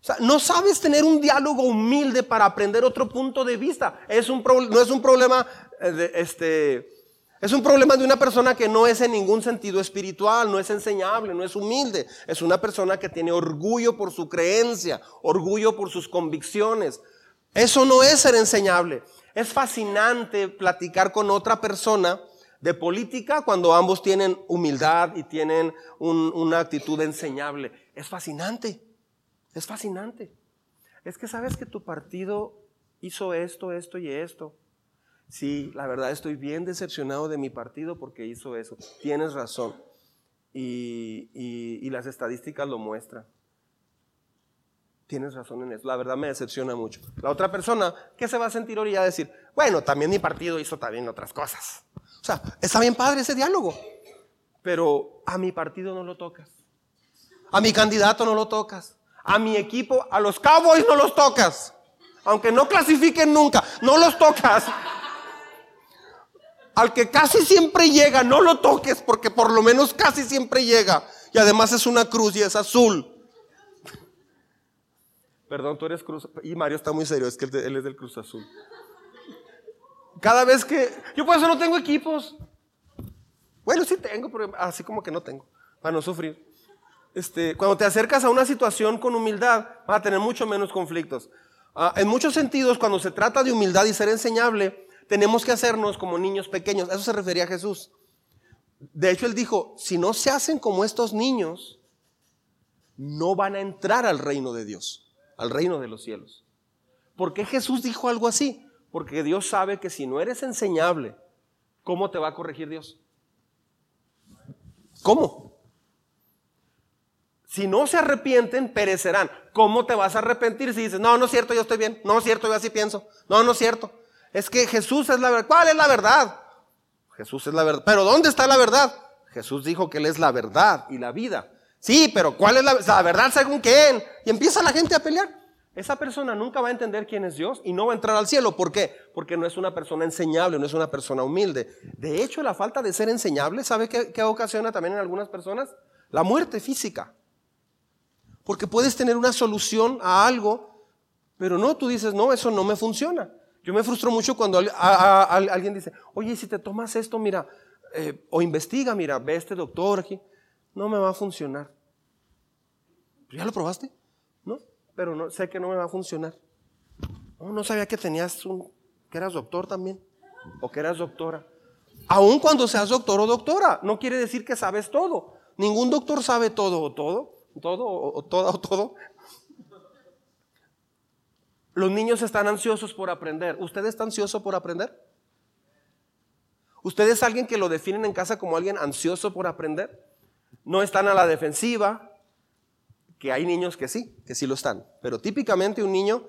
Speaker 1: O sea, no sabes tener un diálogo humilde para aprender otro punto de vista. Es un no es un problema eh, de, este, es un problema de una persona que no es en ningún sentido espiritual, no es enseñable, no es humilde. Es una persona que tiene orgullo por su creencia, orgullo por sus convicciones. Eso no es ser enseñable. Es fascinante platicar con otra persona de política cuando ambos tienen humildad y tienen una actitud enseñable. Es fascinante, es fascinante. Es que sabes que tu partido hizo esto, esto y esto. Sí, la verdad estoy bien decepcionado de mi partido porque hizo eso. Tienes razón. y, las estadísticas lo muestran. Tienes razón en eso. La verdad me decepciona mucho. La otra persona, ¿qué se va a sentir ahorita a decir? Bueno, también mi partido hizo también otras cosas. O sea, está bien padre ese diálogo. Pero a mi partido no lo tocas. A mi candidato no lo tocas. A mi equipo, a los Cowboys no los tocas. Aunque no clasifiquen nunca, no los tocas. Al que casi siempre llega, no lo toques porque por lo menos casi siempre llega. Y además es una cruz y es azul. Perdón, tú eres Cruz. Y Mario está muy serio, es que él es del Cruz Azul. Cada vez que. Yo por eso no tengo equipos. Bueno, sí tengo, pero así como que no tengo, para no sufrir. Este, cuando te acercas a una situación con humildad, vas a tener mucho menos conflictos. Ah, en muchos sentidos, cuando se trata de humildad y ser enseñable, tenemos que hacernos como niños pequeños. eso se refería a Jesús. De hecho, él dijo, si no se hacen como estos niños, no van a entrar al reino de Dios al reino de los cielos. ¿Por qué Jesús dijo algo así? Porque Dios sabe que si no eres enseñable, ¿cómo te va a corregir Dios? ¿Cómo? Si no se arrepienten, perecerán. ¿Cómo te vas a arrepentir si dices, no, no es cierto, yo estoy bien, no es cierto, yo así pienso, no, no es cierto? Es que Jesús es la verdad. ¿Cuál es la verdad? Jesús es la verdad. Pero ¿dónde está la verdad? Jesús dijo que Él es la verdad y la vida. Sí, pero ¿cuál es la, verdad según quién? Y empieza la gente a pelear. Esa persona nunca va a entender quién es Dios y no va a entrar al cielo. ¿Por qué? Porque no es una persona enseñable, no es una persona humilde. De hecho, la falta de ser enseñable, ¿sabe qué, qué ocasiona también en algunas personas? La muerte física. Porque puedes tener una solución a algo, pero no, tú dices, no, eso no me funciona. Yo me frustro mucho cuando alguien dice, oye, si te tomas esto, mira, eh, o investiga, mira, ve este doctor aquí no me va a funcionar. ¿Ya lo probaste? No, pero no, sé que no me va a funcionar. No, no sabía que tenías un, que eras doctor también, o que eras doctora. Aun cuando seas doctor o doctora, no quiere decir que sabes todo. Ningún doctor sabe todo o todo, todo o, todo o todo. Los niños están ansiosos por aprender. ¿Usted está ansioso por aprender? ¿Usted es alguien que lo definen en casa como alguien ansioso por aprender? No están a la defensiva, que hay niños que sí, que sí lo están. Pero típicamente un niño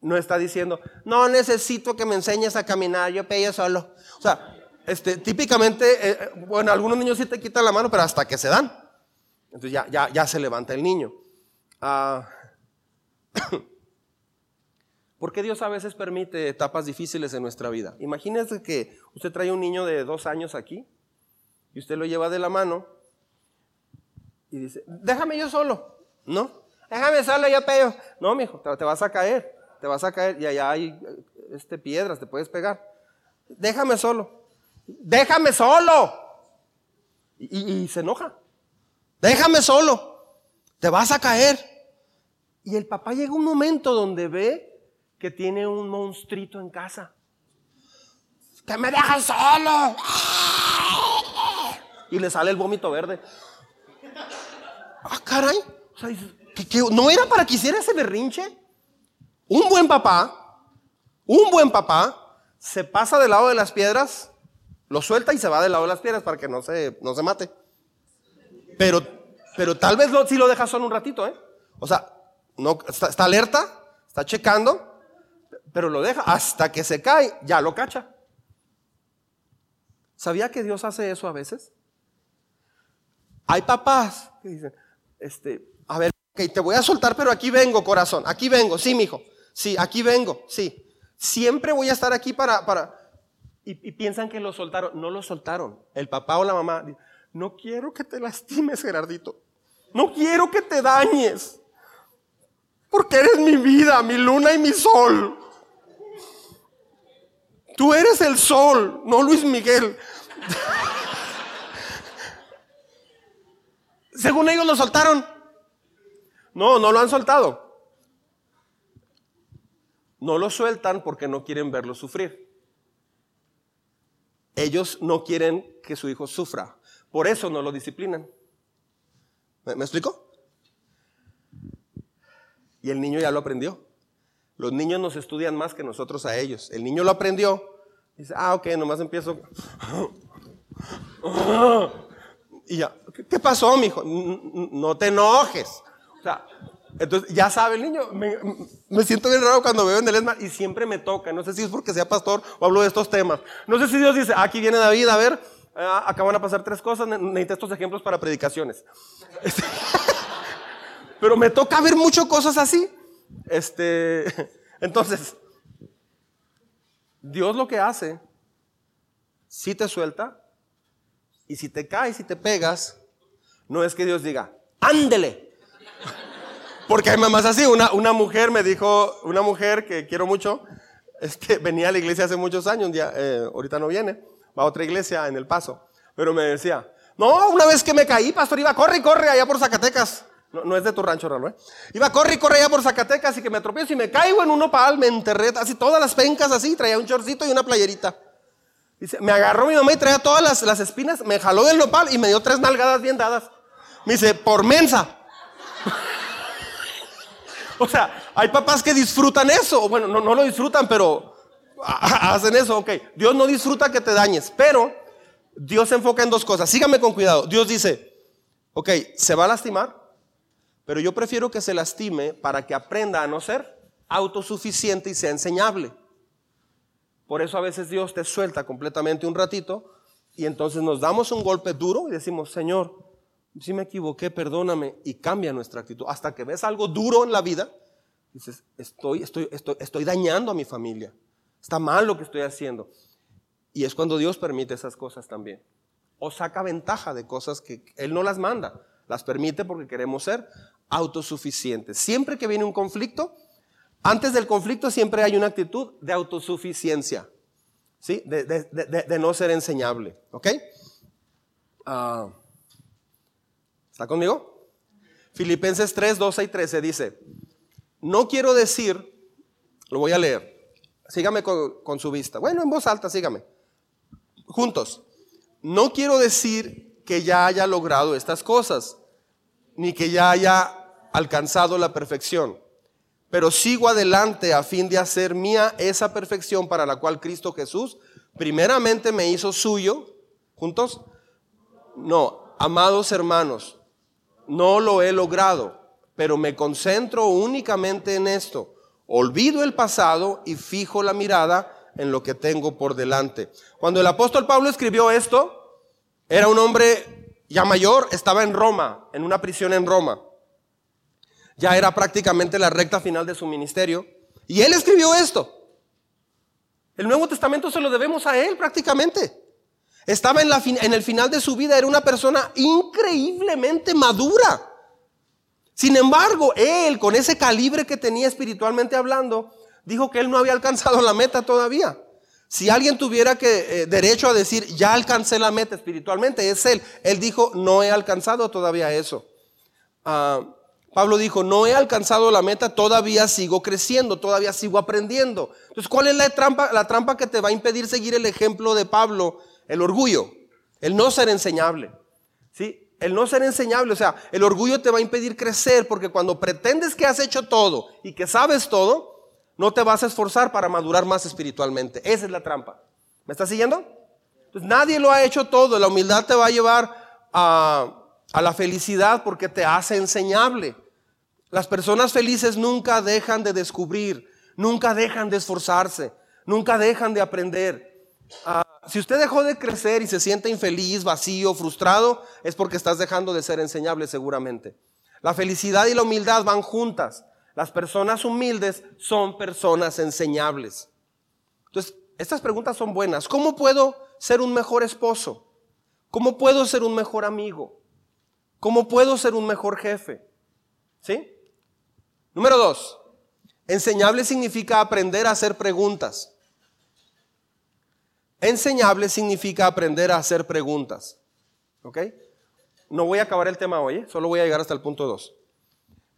Speaker 1: no está diciendo, no necesito que me enseñes a caminar, yo pello solo. O sea, este, típicamente, eh, eh, bueno, algunos niños sí te quitan la mano, pero hasta que se dan. Entonces ya, ya, ya se levanta el niño. Ah, ¿Por qué Dios a veces permite etapas difíciles en nuestra vida? Imagínese que usted trae un niño de dos años aquí y usted lo lleva de la mano y dice, déjame yo solo. No, déjame solo, yo pego. No, mijo, te, te vas a caer, te vas a caer y allá hay este, piedras, te puedes pegar. Déjame solo. Déjame solo. Y, y se enoja. Déjame solo. Te vas a caer. Y el papá llega un momento donde ve que tiene un monstruito en casa. Que me dejas solo. Y le sale el vómito verde ah, caray, no era para que hiciera ese berrinche. Un buen papá, un buen papá, se pasa del lado de las piedras, lo suelta y se va del lado de las piedras para que no se, no se mate. Pero, pero tal vez si lo deja solo un ratito, ¿eh? O sea, no, está, está alerta, está checando, pero lo deja hasta que se cae, ya lo cacha. ¿Sabía que Dios hace eso a veces? Hay papás que dicen, este, a ver, te voy a soltar, pero aquí vengo, corazón, aquí vengo, sí, mijo, sí, aquí vengo, sí. Siempre voy a estar aquí para, para, y, y piensan que lo soltaron, no lo soltaron. El papá o la mamá, no quiero que te lastimes, Gerardito, no quiero que te dañes, porque eres mi vida, mi luna y mi sol. Tú eres el sol, no Luis Miguel. Según ellos lo soltaron. No, no lo han soltado. No lo sueltan porque no quieren verlo sufrir. Ellos no quieren que su hijo sufra. Por eso no lo disciplinan. ¿Me, explico? Y el niño ya lo aprendió. Los niños nos estudian más que nosotros a ellos. El niño lo aprendió. Dice, ah, ok, nomás empiezo Y ya, ¿qué pasó, mijo? No te enojes. O sea, entonces, ya sabe el niño, me, siento bien raro cuando veo en el ESMA y siempre me toca. No sé si es porque sea pastor o hablo de estos temas. No sé si Dios dice, ah, aquí viene David, a ver, ah, acá van a pasar tres cosas, necesito estos ejemplos para predicaciones. Pero me toca ver muchas cosas así. Este, entonces, Dios lo que hace, si te suelta, y si te caes, si te pegas, no es que Dios diga, ándele, porque hay mamás así. Una, una mujer me dijo, una mujer que quiero mucho, es que venía a la iglesia hace muchos años, ya, eh, ahorita no viene, va a otra iglesia en El Paso. Pero me decía, no, una vez que me caí, pastor, iba, corre y corre allá por Zacatecas. No, no es de tu rancho, ¿no? ¿eh? Iba, corre y corre allá por Zacatecas y que me tropiezo y me caigo en un nopal, me enterré, así todas las pencas así, traía un chorcito y una playerita. Dice, me agarró mi mamá y traía todas las, las espinas, me jaló del nopal y me dio tres nalgadas bien dadas. Me dice, por mensa. O sea, hay papás que disfrutan eso. Bueno, no, no lo disfrutan, pero hacen eso. Ok, Dios no disfruta que te dañes, pero Dios se enfoca en dos cosas. Sígame con cuidado. Dios dice, ok, se va a lastimar, pero yo prefiero que se lastime para que aprenda a no ser autosuficiente y sea enseñable. Por eso a veces Dios te suelta completamente un ratito y entonces nos damos un golpe duro y decimos, Señor, si me equivoqué, perdóname, y cambia nuestra actitud. Hasta que ves algo duro en la vida, dices, estoy, estoy, estoy, estoy dañando a mi familia. Está mal lo que estoy haciendo. Y es cuando Dios permite esas cosas también. O saca ventaja de cosas que Él no las manda. Las permite porque queremos ser autosuficientes. Siempre que viene un conflicto, antes del conflicto siempre hay una actitud de autosuficiencia. ¿Sí? De, no ser enseñable. ¿Ok? Ah, ¿Está conmigo? Filipenses 3, 12 y 13 dice, no quiero decir, lo voy a leer, sígame con, con su vista. Bueno, en voz alta, sígame. Juntos. No quiero decir que ya haya logrado estas cosas, ni que ya haya alcanzado la perfección, pero sigo adelante a fin de hacer mía esa perfección para la cual Cristo Jesús primeramente me hizo suyo. ¿Juntos? No, amados hermanos, no lo he logrado, pero me concentro únicamente en esto. Olvido el pasado y fijo la mirada en lo que tengo por delante. Cuando el apóstol Pablo escribió esto, era un hombre ya mayor, estaba en Roma, en una prisión en Roma. Ya era prácticamente la recta final de su ministerio. Y él escribió esto. El Nuevo Testamento se lo debemos a él prácticamente. Estaba en, el final de su vida, era una persona increíblemente madura. Sin embargo, él, con ese calibre que tenía espiritualmente hablando, dijo que él no había alcanzado la meta todavía. Si alguien tuviera que, eh, derecho a decir, ya alcancé la meta espiritualmente, es él. Él dijo, no he alcanzado todavía eso. Ah, Pablo dijo, no he alcanzado la meta, todavía sigo creciendo, todavía sigo aprendiendo. Entonces, ¿cuál es la trampa, la trampa que te va a impedir seguir el ejemplo de Pablo el orgullo, el no ser enseñable. ¿Sí? El no ser enseñable, o sea, el orgullo te va a impedir crecer porque cuando pretendes que has hecho todo y que sabes todo, no te vas a esforzar para madurar más espiritualmente. Esa es la trampa. ¿Me estás siguiendo? Entonces, nadie lo ha hecho todo. La humildad te va a llevar a, a la felicidad porque te hace enseñable. Las personas felices nunca dejan de descubrir, nunca dejan de esforzarse, nunca dejan de aprender. Ah, si usted dejó de crecer y se siente infeliz, vacío, frustrado, es porque estás dejando de ser enseñable seguramente. La felicidad y la humildad van juntas. Las personas humildes son personas enseñables. Entonces, estas preguntas son buenas. ¿Cómo puedo ser un mejor esposo? ¿Cómo puedo ser un mejor amigo? ¿Cómo puedo ser un mejor jefe? ¿Sí? Número dos, enseñable significa aprender a hacer preguntas. Enseñable significa aprender a hacer preguntas. ¿Ok? No voy a acabar el tema hoy, ¿eh? solo voy a llegar hasta el punto 2.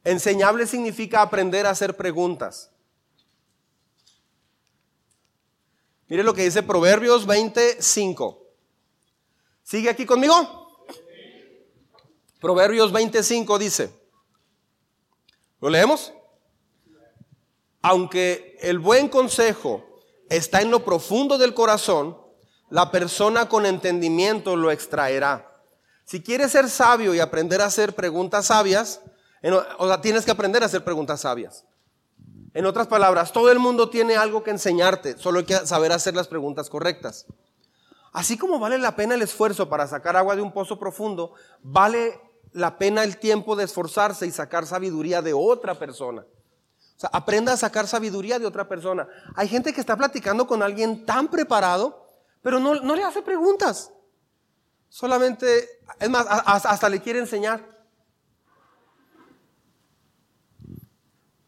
Speaker 1: Enseñable significa aprender a hacer preguntas. Mire lo que dice Proverbios 25. ¿Sigue aquí conmigo? Proverbios 25 dice, ¿lo leemos? Aunque el buen consejo está en lo profundo del corazón, la persona con entendimiento lo extraerá. Si quieres ser sabio y aprender a hacer preguntas sabias, o sea, tienes que aprender a hacer preguntas sabias. En otras palabras, todo el mundo tiene algo que enseñarte, solo hay que saber hacer las preguntas correctas. Así como vale la pena el esfuerzo para sacar agua de un pozo profundo, vale la pena el tiempo de esforzarse y sacar sabiduría de otra persona. O sea, aprenda a sacar sabiduría de otra persona. Hay gente que está platicando con alguien tan preparado, pero no, no le hace preguntas. Solamente, es más, hasta le quiere enseñar.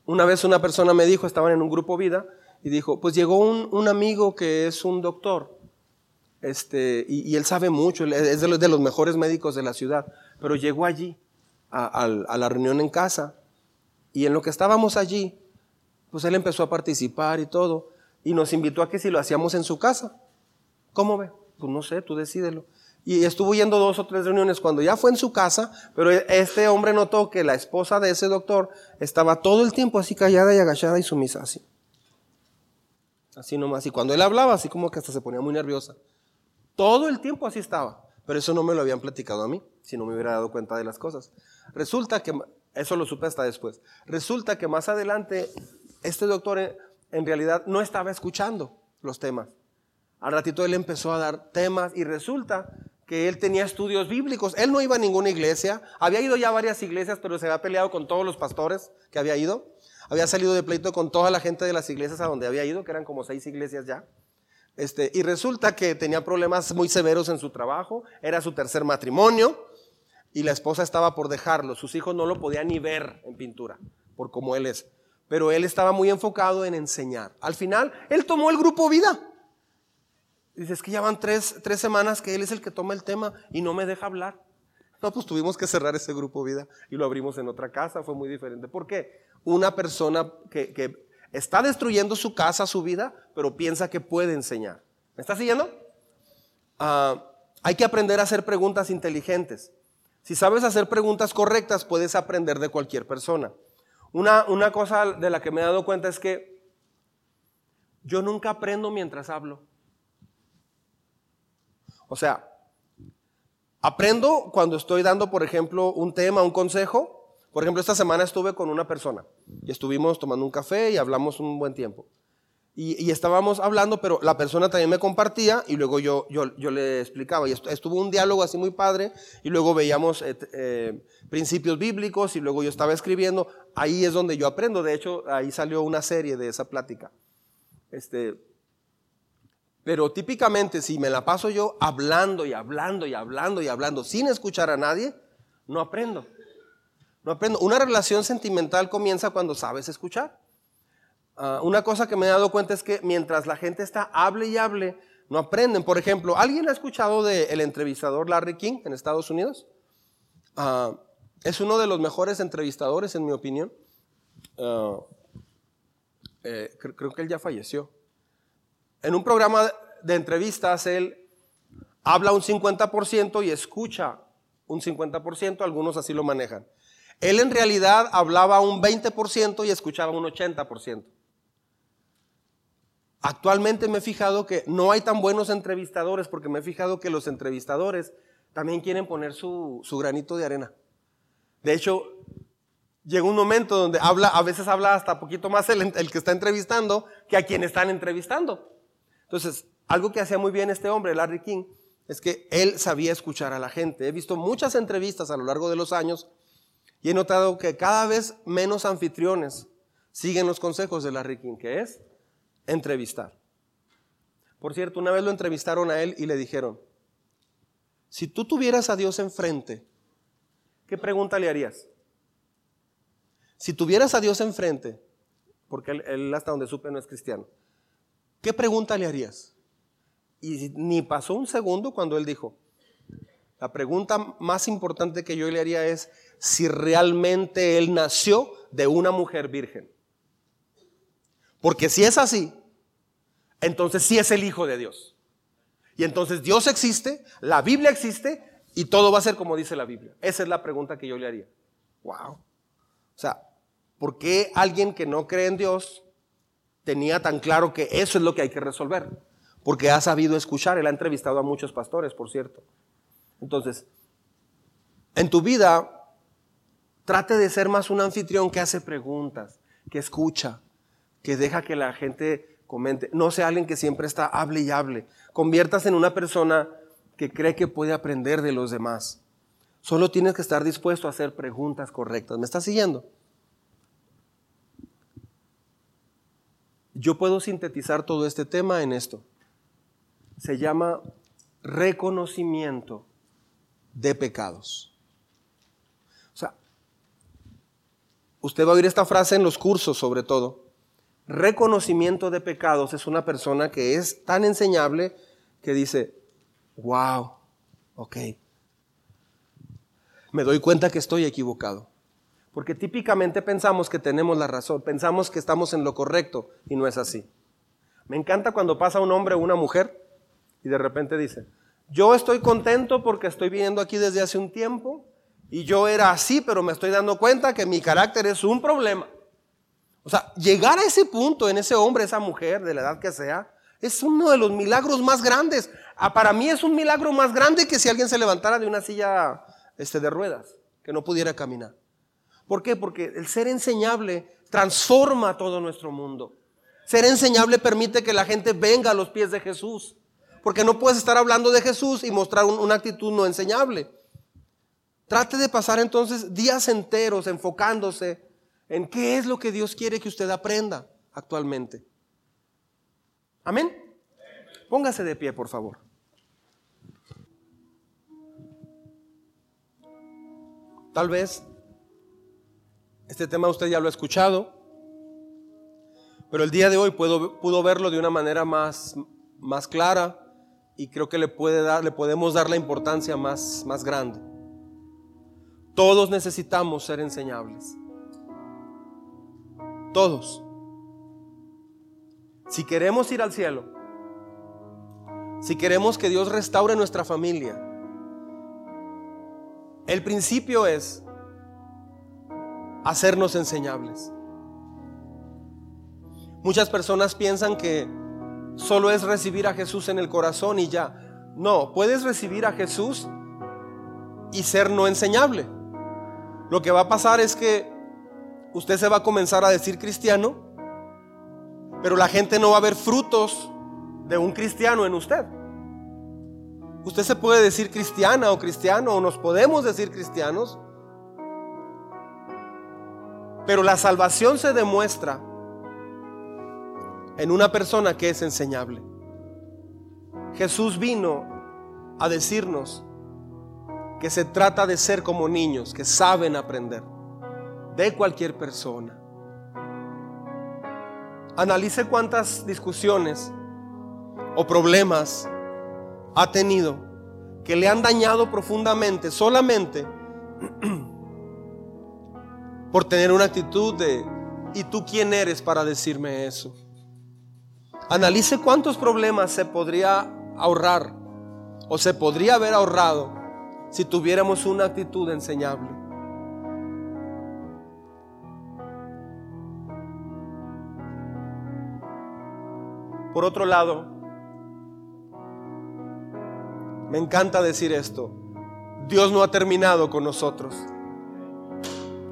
Speaker 1: Una vez una persona me dijo, estaban en un grupo vida, y dijo, pues llegó un, amigo que es un doctor, este, y, él sabe mucho, es de los, mejores médicos de la ciudad, pero llegó allí a, la reunión en casa, y en lo que estábamos allí, pues él empezó a participar y todo, y nos invitó a que si lo hacíamos en su casa. ¿Cómo ve? Pues no sé, tú decídelo. Y estuvo yendo dos o tres reuniones cuando ya fue en su casa, pero este hombre notó que la esposa de ese doctor estaba todo el tiempo así callada y agachada y sumisa, así. Así nomás. Y cuando él hablaba, así como que hasta se ponía muy nerviosa. Todo el tiempo así estaba. Pero eso no me lo habían platicado a mí, si no me hubiera dado cuenta de las cosas. Resulta que, eso lo supe hasta después, resulta que más adelante este doctor en realidad no estaba escuchando los temas. Al ratito él empezó a dar temas y resulta que él tenía estudios bíblicos. Él no iba a ninguna iglesia, había ido ya a varias iglesias, pero se había peleado con todos los pastores que había ido. Había salido de pleito con toda la gente de las iglesias a donde había ido, que eran como seis iglesias ya. Este, y resulta que tenía problemas muy severos en su trabajo, era su tercer matrimonio y la esposa estaba por dejarlo. Sus hijos no lo podían ni ver en pintura, por como él es. Pero él estaba muy enfocado en enseñar. Al final, él tomó el grupo vida. Dice, es que ya van tres, tres semanas que él es el que toma el tema y no me deja hablar. No, pues tuvimos que cerrar ese grupo vida y lo abrimos en otra casa, fue muy diferente. ¿Por qué? Una persona que, está destruyendo su casa, su vida, pero piensa que puede enseñar. ¿Me está siguiendo? Ah, hay que aprender a hacer preguntas inteligentes. Si sabes hacer preguntas correctas, puedes aprender de cualquier persona. Una, una cosa de la que me he dado cuenta es que yo nunca aprendo mientras hablo. O sea, aprendo cuando estoy dando, por ejemplo, un tema, un consejo. Por ejemplo, esta semana estuve con una persona y estuvimos tomando un café y hablamos un buen tiempo. Y, estábamos hablando, pero la persona también me compartía y luego yo, yo, le explicaba. Y estuvo un diálogo así muy padre y luego veíamos eh, eh, principios bíblicos y luego yo estaba escribiendo. Ahí es donde yo aprendo. De hecho, ahí salió una serie de esa plática. Este, pero típicamente si me la paso yo hablando y hablando y hablando y hablando sin escuchar a nadie, no aprendo. No aprendo. Una relación sentimental comienza cuando sabes escuchar. Ah, una cosa que me he dado cuenta es que mientras la gente está hable y hable, no aprenden. Por ejemplo, ¿alguien ha escuchado del entrevistador Larry King en Estados Unidos? Ah, es uno de los mejores entrevistadores, en mi opinión. Ah, eh, creo que él ya falleció. En un programa de entrevistas, él habla un 50% y escucha un 50%, algunos así lo manejan. Él en realidad hablaba un 20% y escuchaba un 80%. Actualmente me he fijado que no hay tan buenos entrevistadores porque me he fijado que los entrevistadores también quieren poner su, granito de arena. De hecho, llega un momento donde a veces habla hasta poquito más el, el que está entrevistando que a quien están entrevistando. Entonces, algo que hacía muy bien este hombre, Larry King, es que él sabía escuchar a la gente. He visto muchas entrevistas a lo largo de los años y he notado que cada vez menos anfitriones siguen los consejos de Larry King, que es entrevistar. Por cierto, una vez lo entrevistaron a él y le dijeron, si tú tuvieras a Dios enfrente, ¿qué pregunta le harías? Si tuvieras a Dios enfrente, porque él, él hasta donde supe no es cristiano, ¿qué pregunta le harías? Y ni pasó un segundo cuando él dijo, la pregunta más importante que yo le haría es si realmente él nació de una mujer virgen. Porque si es así, entonces sí es el Hijo de Dios. Y entonces Dios existe, la Biblia existe y todo va a ser como dice la Biblia. Esa es la pregunta que yo le haría. Wow. O sea, ¿por qué alguien que no cree en Dios tenía tan claro que eso es lo que hay que resolver, porque ha sabido escuchar, él ha entrevistado a muchos pastores, por cierto. Entonces, en tu vida, trate de ser más un anfitrión que hace preguntas, que escucha, que deja que la gente comente. No sea alguien que siempre está hable y hable. Conviertas en una persona que cree que puede aprender de los demás. Solo tienes que estar dispuesto a hacer preguntas correctas. ¿Me estás siguiendo? Yo puedo sintetizar todo este tema en esto. Se llama reconocimiento de pecados. O sea, usted va a oír esta frase en los cursos sobre todo. Reconocimiento de pecados es una persona que es tan enseñable que dice, wow, ok, me doy cuenta que estoy equivocado. Porque típicamente pensamos que tenemos la razón, pensamos que estamos en lo correcto y no es así. Me encanta cuando pasa un hombre o una mujer y de repente dice, yo estoy contento porque estoy viviendo aquí desde hace un tiempo y yo era así, pero me estoy dando cuenta que mi carácter es un problema. O sea, llegar a ese punto en ese hombre, esa mujer, de la edad que sea, es uno de los milagros más grandes. Ah, para mí es un milagro más grande que si alguien se levantara de una silla este, de ruedas, que no pudiera caminar. ¿Por qué? Porque el ser enseñable transforma todo nuestro mundo. Ser enseñable permite que la gente venga a los pies de Jesús. Porque no puedes estar hablando de Jesús y mostrar una actitud no enseñable. Trate de pasar entonces días enteros enfocándose en qué es lo que Dios quiere que usted aprenda actualmente. Amén. Póngase de pie, por favor. Tal vez este tema usted ya lo ha escuchado, pero el día de hoy puedo, pudo verlo de una manera más, más clara y creo que le, puede dar, le podemos dar la importancia más, más grande. Todos necesitamos ser enseñables. Todos. Si queremos ir al cielo, si queremos que Dios restaure nuestra familia, el principio es hacernos enseñables. Muchas personas piensan que solo es recibir a Jesús en el corazón y ya. No, puedes recibir a Jesús y ser no enseñable. Lo que va a pasar es que usted se va a comenzar a decir cristiano, pero la gente no va a ver frutos de un cristiano en usted. Usted se puede decir cristiana o cristiano, o nos podemos decir cristianos, pero la salvación se demuestra en una persona que es enseñable. Jesús vino a decirnos que se trata de ser como niños que saben aprender de cualquier persona. Analice cuántas discusiones o problemas ha tenido que le han dañado profundamente solamente por tener una actitud de ¿y tú quién eres para decirme eso? Analice cuántos problemas se podría ahorrar o se podría haber ahorrado si tuviéramos una actitud enseñable. Por otro lado, me encanta decir esto, Dios no ha terminado con nosotros.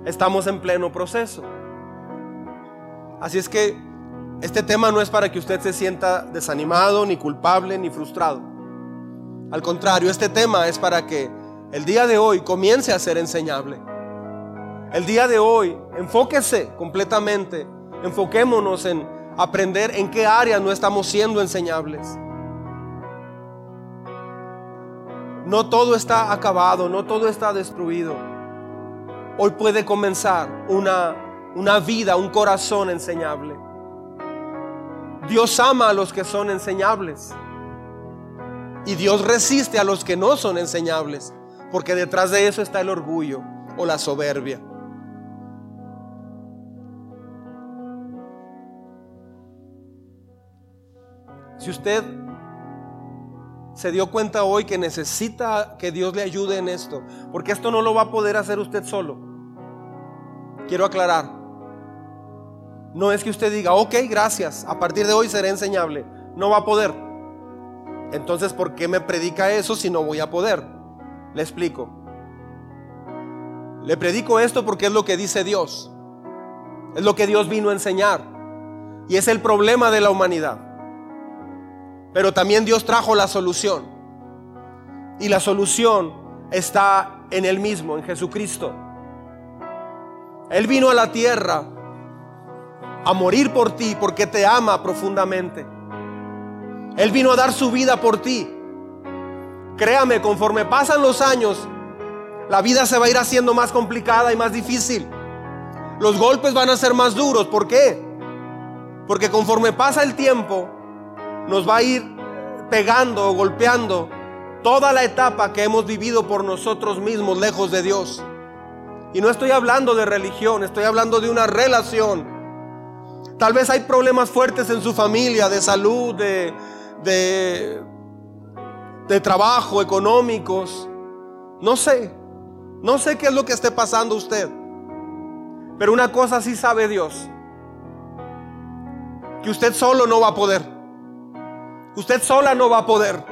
Speaker 1: Estamos en pleno proceso. Así es que este tema no es para que usted se sienta desanimado, ni culpable, ni frustrado. Al contrario, este tema es para que el día de hoy comience a ser enseñable. El día de hoy, enfóquese completamente, enfoquémonos en aprender en qué áreas no estamos siendo enseñables. No todo está acabado, no todo está destruido. Hoy puede comenzar una, una vida, un corazón enseñable. Dios ama a los que son enseñables. Y Dios resiste a los que no son enseñables. Porque detrás de eso está el orgullo o la soberbia. Si usted se dio cuenta hoy que necesita que Dios le ayude en esto, porque esto no lo va a poder hacer usted solo. Quiero aclarar, no es que usted diga, ok, gracias, a partir de hoy seré enseñable. No va a poder. Entonces, ¿por qué me predica eso si no voy a poder? Le explico. Le predico esto porque es lo que dice Dios. Es lo que Dios vino a enseñar. Y es el problema de la humanidad. Pero también Dios trajo la solución. Y la solución está en Él mismo, en Jesucristo. Él vino a la tierra a morir por ti porque te ama profundamente. Él vino a dar su vida por ti. Créame, conforme pasan los años, la vida se va a ir haciendo más complicada y más difícil. Los golpes van a ser más duros. ¿Por qué? Porque conforme pasa el tiempo, nos va a ir pegando o golpeando toda la etapa que hemos vivido por nosotros mismos lejos de Dios. Y no estoy hablando de religión, estoy hablando de una relación. Tal vez hay problemas fuertes en su familia, de salud, de, de, trabajo, económicos. No sé, no sé qué es lo que esté pasando usted. Pero una cosa sí sabe Dios. Que usted solo no va a poder. Usted sola no va a poder.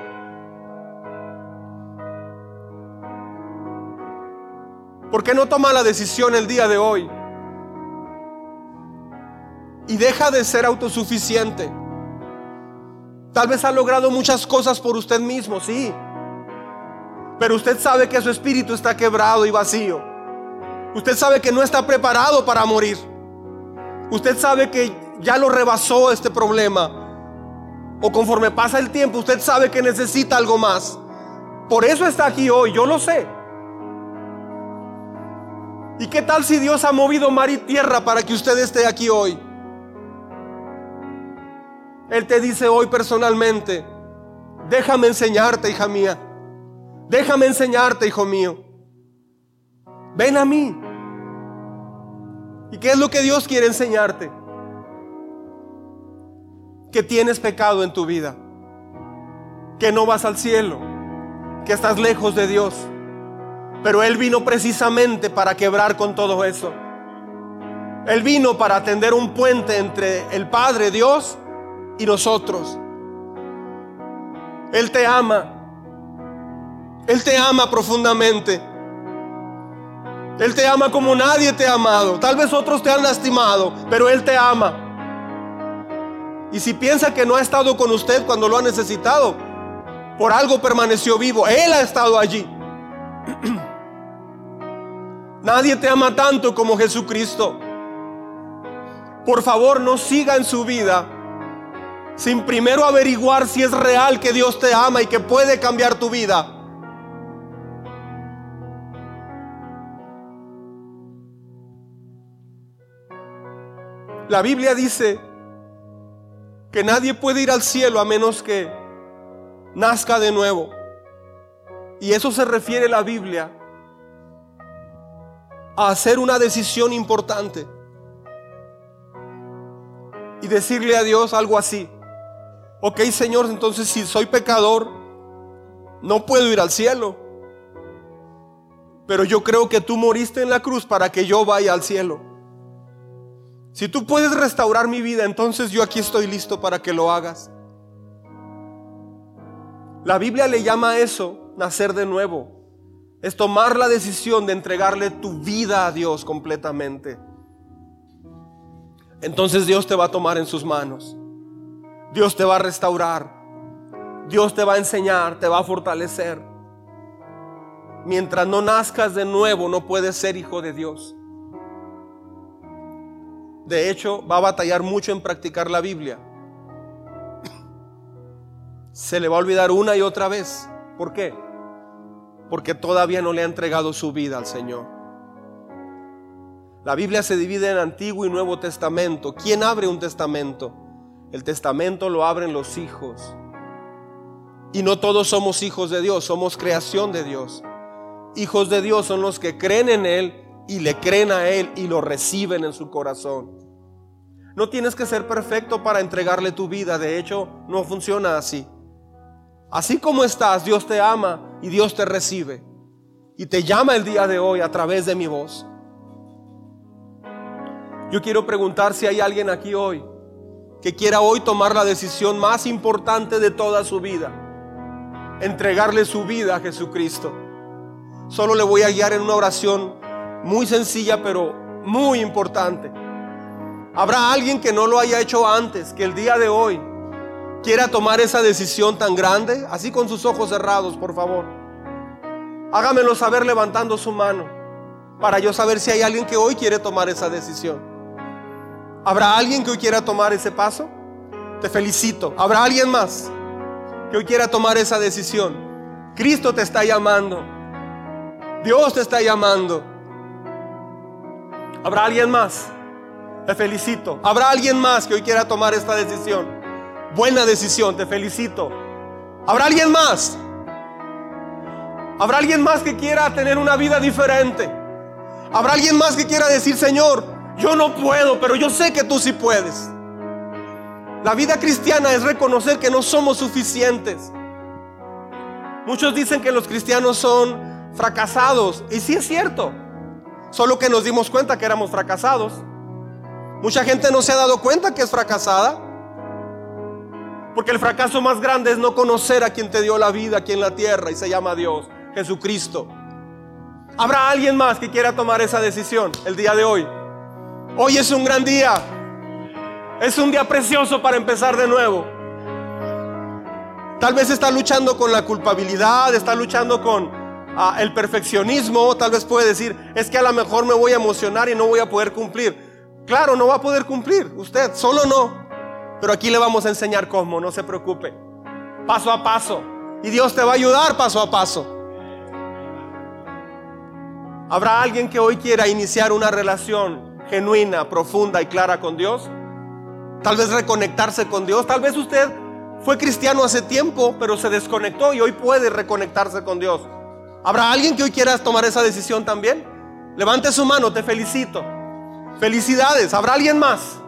Speaker 1: ¿Por qué no toma la decisión el día de hoy? Y deja de ser autosuficiente. Tal vez ha logrado muchas cosas por usted mismo, sí. Pero usted sabe que su espíritu está quebrado y vacío. Usted sabe que no está preparado para morir. Usted sabe que ya lo rebasó este problema. O conforme pasa el tiempo, usted sabe que necesita algo más. Por eso está aquí hoy, yo lo sé. ¿Y qué tal si Dios ha movido mar y tierra para que usted esté aquí hoy? Él te dice hoy personalmente, déjame enseñarte, hija mía. Déjame enseñarte, hijo mío. Ven a mí. ¿Y qué es lo que Dios quiere enseñarte? Que tienes pecado en tu vida. Que no vas al cielo. Que estás lejos de Dios pero Él vino precisamente para quebrar con todo eso. Él vino para atender un puente entre el Padre Dios y nosotros. Él te ama. Él te ama profundamente. Él te ama como nadie te ha amado. Tal vez otros te han lastimado, pero Él te ama. Y si piensa que no ha estado con usted cuando lo ha necesitado, por algo permaneció vivo. Él ha estado allí. Nadie te ama tanto como Jesucristo. Por favor, no siga en su vida sin primero averiguar si es real que Dios te ama y que puede cambiar tu vida. La Biblia dice que nadie puede ir al cielo a menos que nazca de nuevo. Y eso se refiere la Biblia a hacer una decisión importante y decirle a Dios algo así. Ok, Señor, entonces si soy pecador, no puedo ir al cielo. Pero yo creo que tú moriste en la cruz para que yo vaya al cielo. Si tú puedes restaurar mi vida, entonces yo aquí estoy listo para que lo hagas. La Biblia le llama a eso nacer de nuevo es tomar la decisión de entregarle tu vida a Dios completamente. Entonces Dios te va a tomar en sus manos. Dios te va a restaurar. Dios te va a enseñar, te va a fortalecer. Mientras no nazcas de nuevo, no puedes ser hijo de Dios. De hecho, va a batallar mucho en practicar la Biblia. Se le va a olvidar una y otra vez. ¿Por qué? porque todavía no le ha entregado su vida al Señor. La Biblia se divide en Antiguo y Nuevo Testamento. ¿Quién abre un testamento? El testamento lo abren los hijos. Y no todos somos hijos de Dios, somos creación de Dios. Hijos de Dios son los que creen en Él y le creen a Él y lo reciben en su corazón. No tienes que ser perfecto para entregarle tu vida, de hecho no funciona así. Así como estás, Dios te ama y Dios te recibe. Y te llama el día de hoy a través de mi voz. Yo quiero preguntar si hay alguien aquí hoy que quiera hoy tomar la decisión más importante de toda su vida. Entregarle su vida a Jesucristo. Solo le voy a guiar en una oración muy sencilla, pero muy importante. Habrá alguien que no lo haya hecho antes, que el día de hoy quiera tomar esa decisión tan grande, así con sus ojos cerrados, por favor. Hágamelo saber levantando su mano, para yo saber si hay alguien que hoy quiere tomar esa decisión. ¿Habrá alguien que hoy quiera tomar ese paso? Te felicito. ¿Habrá alguien más que hoy quiera tomar esa decisión? Cristo te está llamando. Dios te está llamando. ¿Habrá alguien más? Te felicito. ¿Habrá alguien más que hoy quiera tomar esta decisión? Buena decisión, te felicito. ¿Habrá alguien más? ¿Habrá alguien más que quiera tener una vida diferente? ¿Habrá alguien más que quiera decir, Señor, yo no puedo, pero yo sé que tú sí puedes? La vida cristiana es reconocer que no somos suficientes. Muchos dicen que los cristianos son fracasados, y sí es cierto, solo que nos dimos cuenta que éramos fracasados. Mucha gente no se ha dado cuenta que es fracasada. Porque el fracaso más grande es no conocer a quien te dio la vida aquí en la tierra y se llama Dios, Jesucristo. ¿Habrá alguien más que quiera tomar esa decisión el día de hoy? Hoy es un gran día. Es un día precioso para empezar de nuevo. Tal vez está luchando con la culpabilidad, está luchando con ah, el perfeccionismo. Tal vez puede decir, es que a lo mejor me voy a emocionar y no voy a poder cumplir. Claro, no va a poder cumplir, usted solo no. Pero aquí le vamos a enseñar cómo, no se preocupe. Paso a paso. Y Dios te va a ayudar paso a paso. ¿Habrá alguien que hoy quiera iniciar una relación genuina, profunda y clara con Dios? Tal vez reconectarse con Dios. Tal vez usted fue cristiano hace tiempo, pero se desconectó y hoy puede reconectarse con Dios. ¿Habrá alguien que hoy quiera tomar esa decisión también? Levante su mano, te felicito. Felicidades. ¿Habrá alguien más?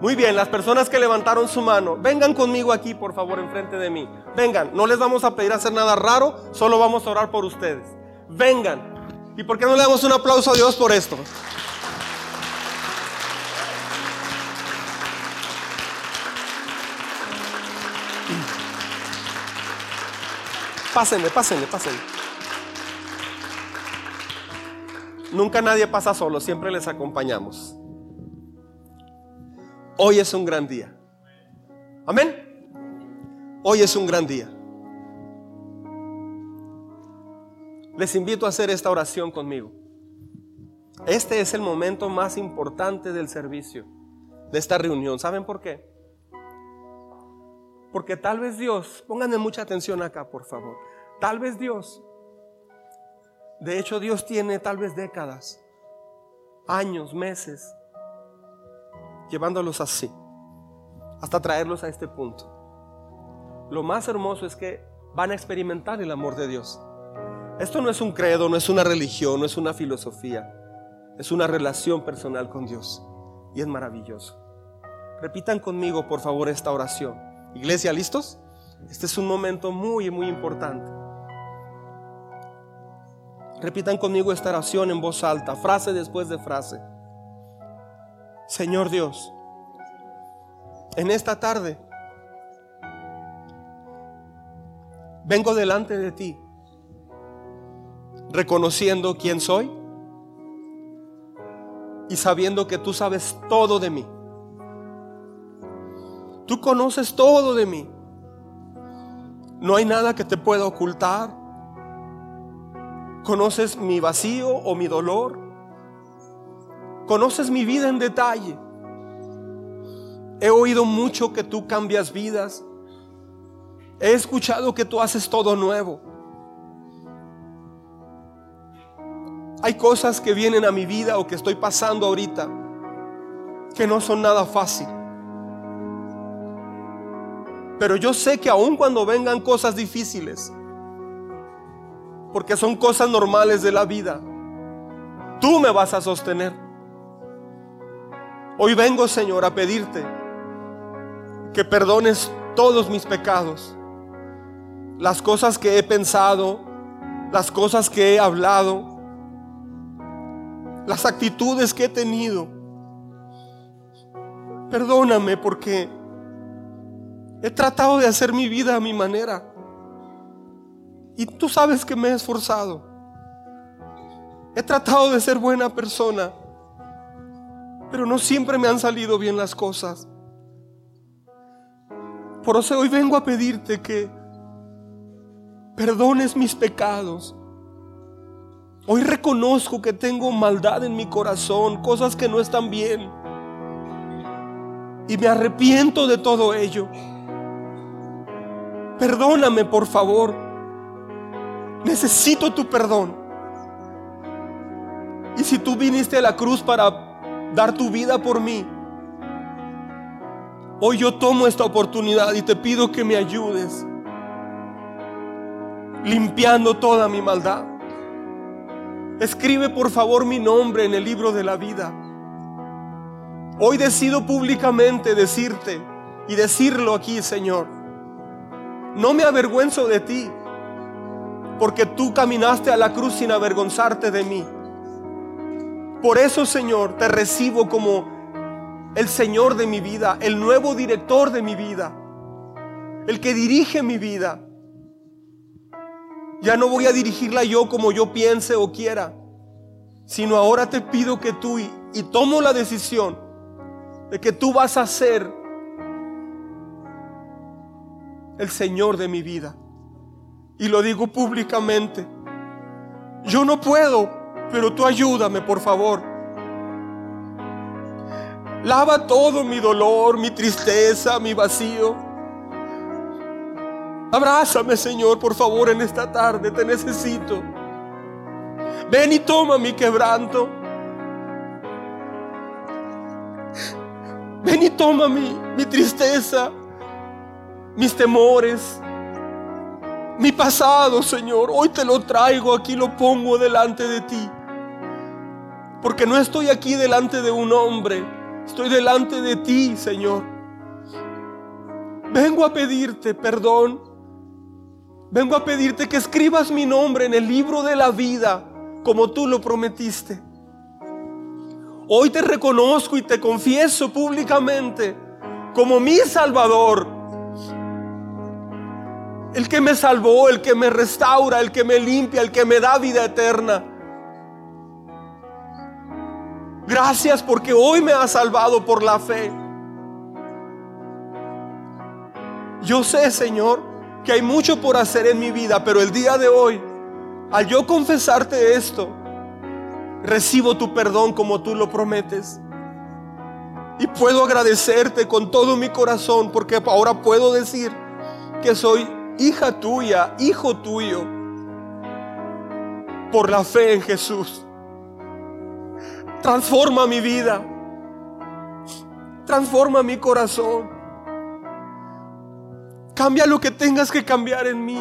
Speaker 1: Muy bien, las personas que levantaron su mano, vengan conmigo aquí, por favor, enfrente de mí. Vengan, no les vamos a pedir hacer nada raro, solo vamos a orar por ustedes. Vengan. ¿Y por qué no le damos un aplauso a Dios por esto? Pásenle, pásenle, pásenle. Nunca nadie pasa solo, siempre les acompañamos. Hoy es un gran día. Amén. Hoy es un gran día. Les invito a hacer esta oración conmigo. Este es el momento más importante del servicio, de esta reunión. ¿Saben por qué? Porque tal vez Dios, pónganme mucha atención acá, por favor. Tal vez Dios de hecho, Dios tiene tal vez décadas, años, meses, llevándolos así, hasta traerlos a este punto. Lo más hermoso es que van a experimentar el amor de Dios. Esto no es un credo, no es una religión, no es una filosofía, es una relación personal con Dios. Y es maravilloso. Repitan conmigo, por favor, esta oración. Iglesia, ¿listos? Este es un momento muy, muy importante. Repitan conmigo esta oración en voz alta, frase después de frase. Señor Dios, en esta tarde vengo delante de ti reconociendo quién soy y sabiendo que tú sabes todo de mí. Tú conoces todo de mí. No hay nada que te pueda ocultar. Conoces mi vacío o mi dolor. Conoces mi vida en detalle. He oído mucho que tú cambias vidas. He escuchado que tú haces todo nuevo. Hay cosas que vienen a mi vida o que estoy pasando ahorita que no son nada fácil. Pero yo sé que aun cuando vengan cosas difíciles, porque son cosas normales de la vida. Tú me vas a sostener. Hoy vengo, Señor, a pedirte que perdones todos mis pecados, las cosas que he pensado, las cosas que he hablado, las actitudes que he tenido. Perdóname porque he tratado de hacer mi vida a mi manera. Y tú sabes que me he esforzado. He tratado de ser buena persona, pero no siempre me han salido bien las cosas. Por eso hoy vengo a pedirte que perdones mis pecados. Hoy reconozco que tengo maldad en mi corazón, cosas que no están bien. Y me arrepiento de todo ello. Perdóname, por favor. Necesito tu perdón. Y si tú viniste a la cruz para dar tu vida por mí, hoy yo tomo esta oportunidad y te pido que me ayudes limpiando toda mi maldad. Escribe por favor mi nombre en el libro de la vida. Hoy decido públicamente decirte y decirlo aquí, Señor. No me avergüenzo de ti, porque tú caminaste a la cruz sin avergonzarte de mí. Por eso, Señor, te recibo como el Señor de mi vida, el nuevo director de mi vida, el que dirige mi vida. Ya no voy a dirigirla yo como yo piense o quiera, sino ahora te pido que tú y, tomo la decisión de que tú vas a ser el Señor de mi vida. Y lo digo públicamente. Yo no puedo, pero tú ayúdame, por favor. Lava todo mi dolor, mi tristeza, mi vacío. Abrázame, Señor, por favor, en esta tarde. Te necesito. Ven y toma mi quebranto. Ven y toma mi, mi tristeza, mis temores, mi pasado, Señor. Hoy te lo traigo, aquí lo pongo delante de ti. Porque no estoy aquí delante de un hombre, estoy delante de ti, Señor. Vengo a pedirte perdón Vengo a pedirte que escribas mi nombre en el libro de la vida como tú lo prometiste. Hoy te reconozco y te confieso públicamente como mi Salvador. El que me salvó, el que me restaura, el que me limpia, el que me da vida eterna. Gracias porque hoy me has salvado por la fe. Yo sé, Señor, que hay mucho por hacer en mi vida, pero el día de hoy, al yo confesarte esto, recibo tu perdón como tú lo prometes. Y puedo agradecerte con todo mi corazón porque ahora puedo decir que soy hija tuya, hijo tuyo, por la fe en Jesús. Transforma mi vida. Transforma mi corazón. Cambia lo que tengas que cambiar en mí.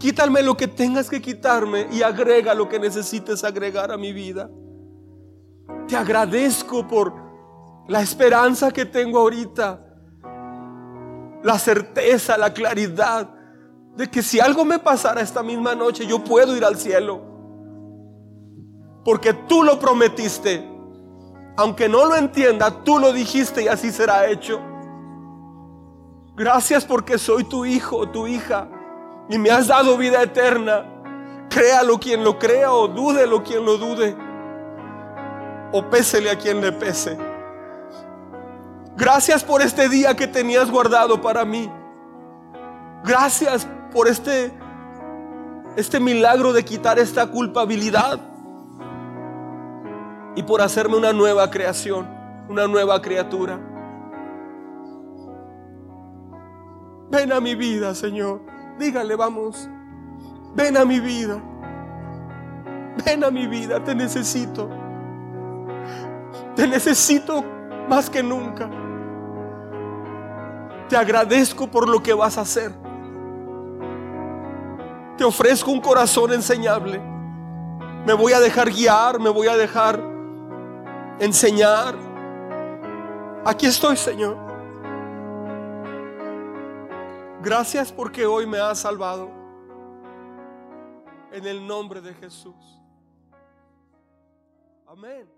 Speaker 1: Quítame lo que tengas que quitarme y agrega lo que necesites agregar a mi vida. Te agradezco por la esperanza que tengo ahorita, la certeza, la claridad de que si algo me pasara esta misma noche, yo puedo ir al cielo. Porque tú lo prometiste. Aunque no lo entienda, tú lo dijiste y así será hecho. Gracias porque soy tu hijo, tu hija, y me has dado vida eterna. Créalo quien lo crea o dúdelo quien lo dude. O pésele a quien le pese. Gracias por este día que tenías guardado para mí. Gracias por este este milagro de quitar esta culpabilidad y por hacerme una nueva creación, una nueva criatura. Ven a mi vida, Señor. Dígale, vamos. Ven a mi vida. Ven a mi vida, te necesito. Te necesito más que nunca. Te agradezco por lo que vas a hacer. Te ofrezco un corazón enseñable. Me voy a dejar guiar, me voy a dejar enseñar. Aquí estoy, Señor. Gracias porque hoy me has salvado. En el nombre de Jesús. Amén.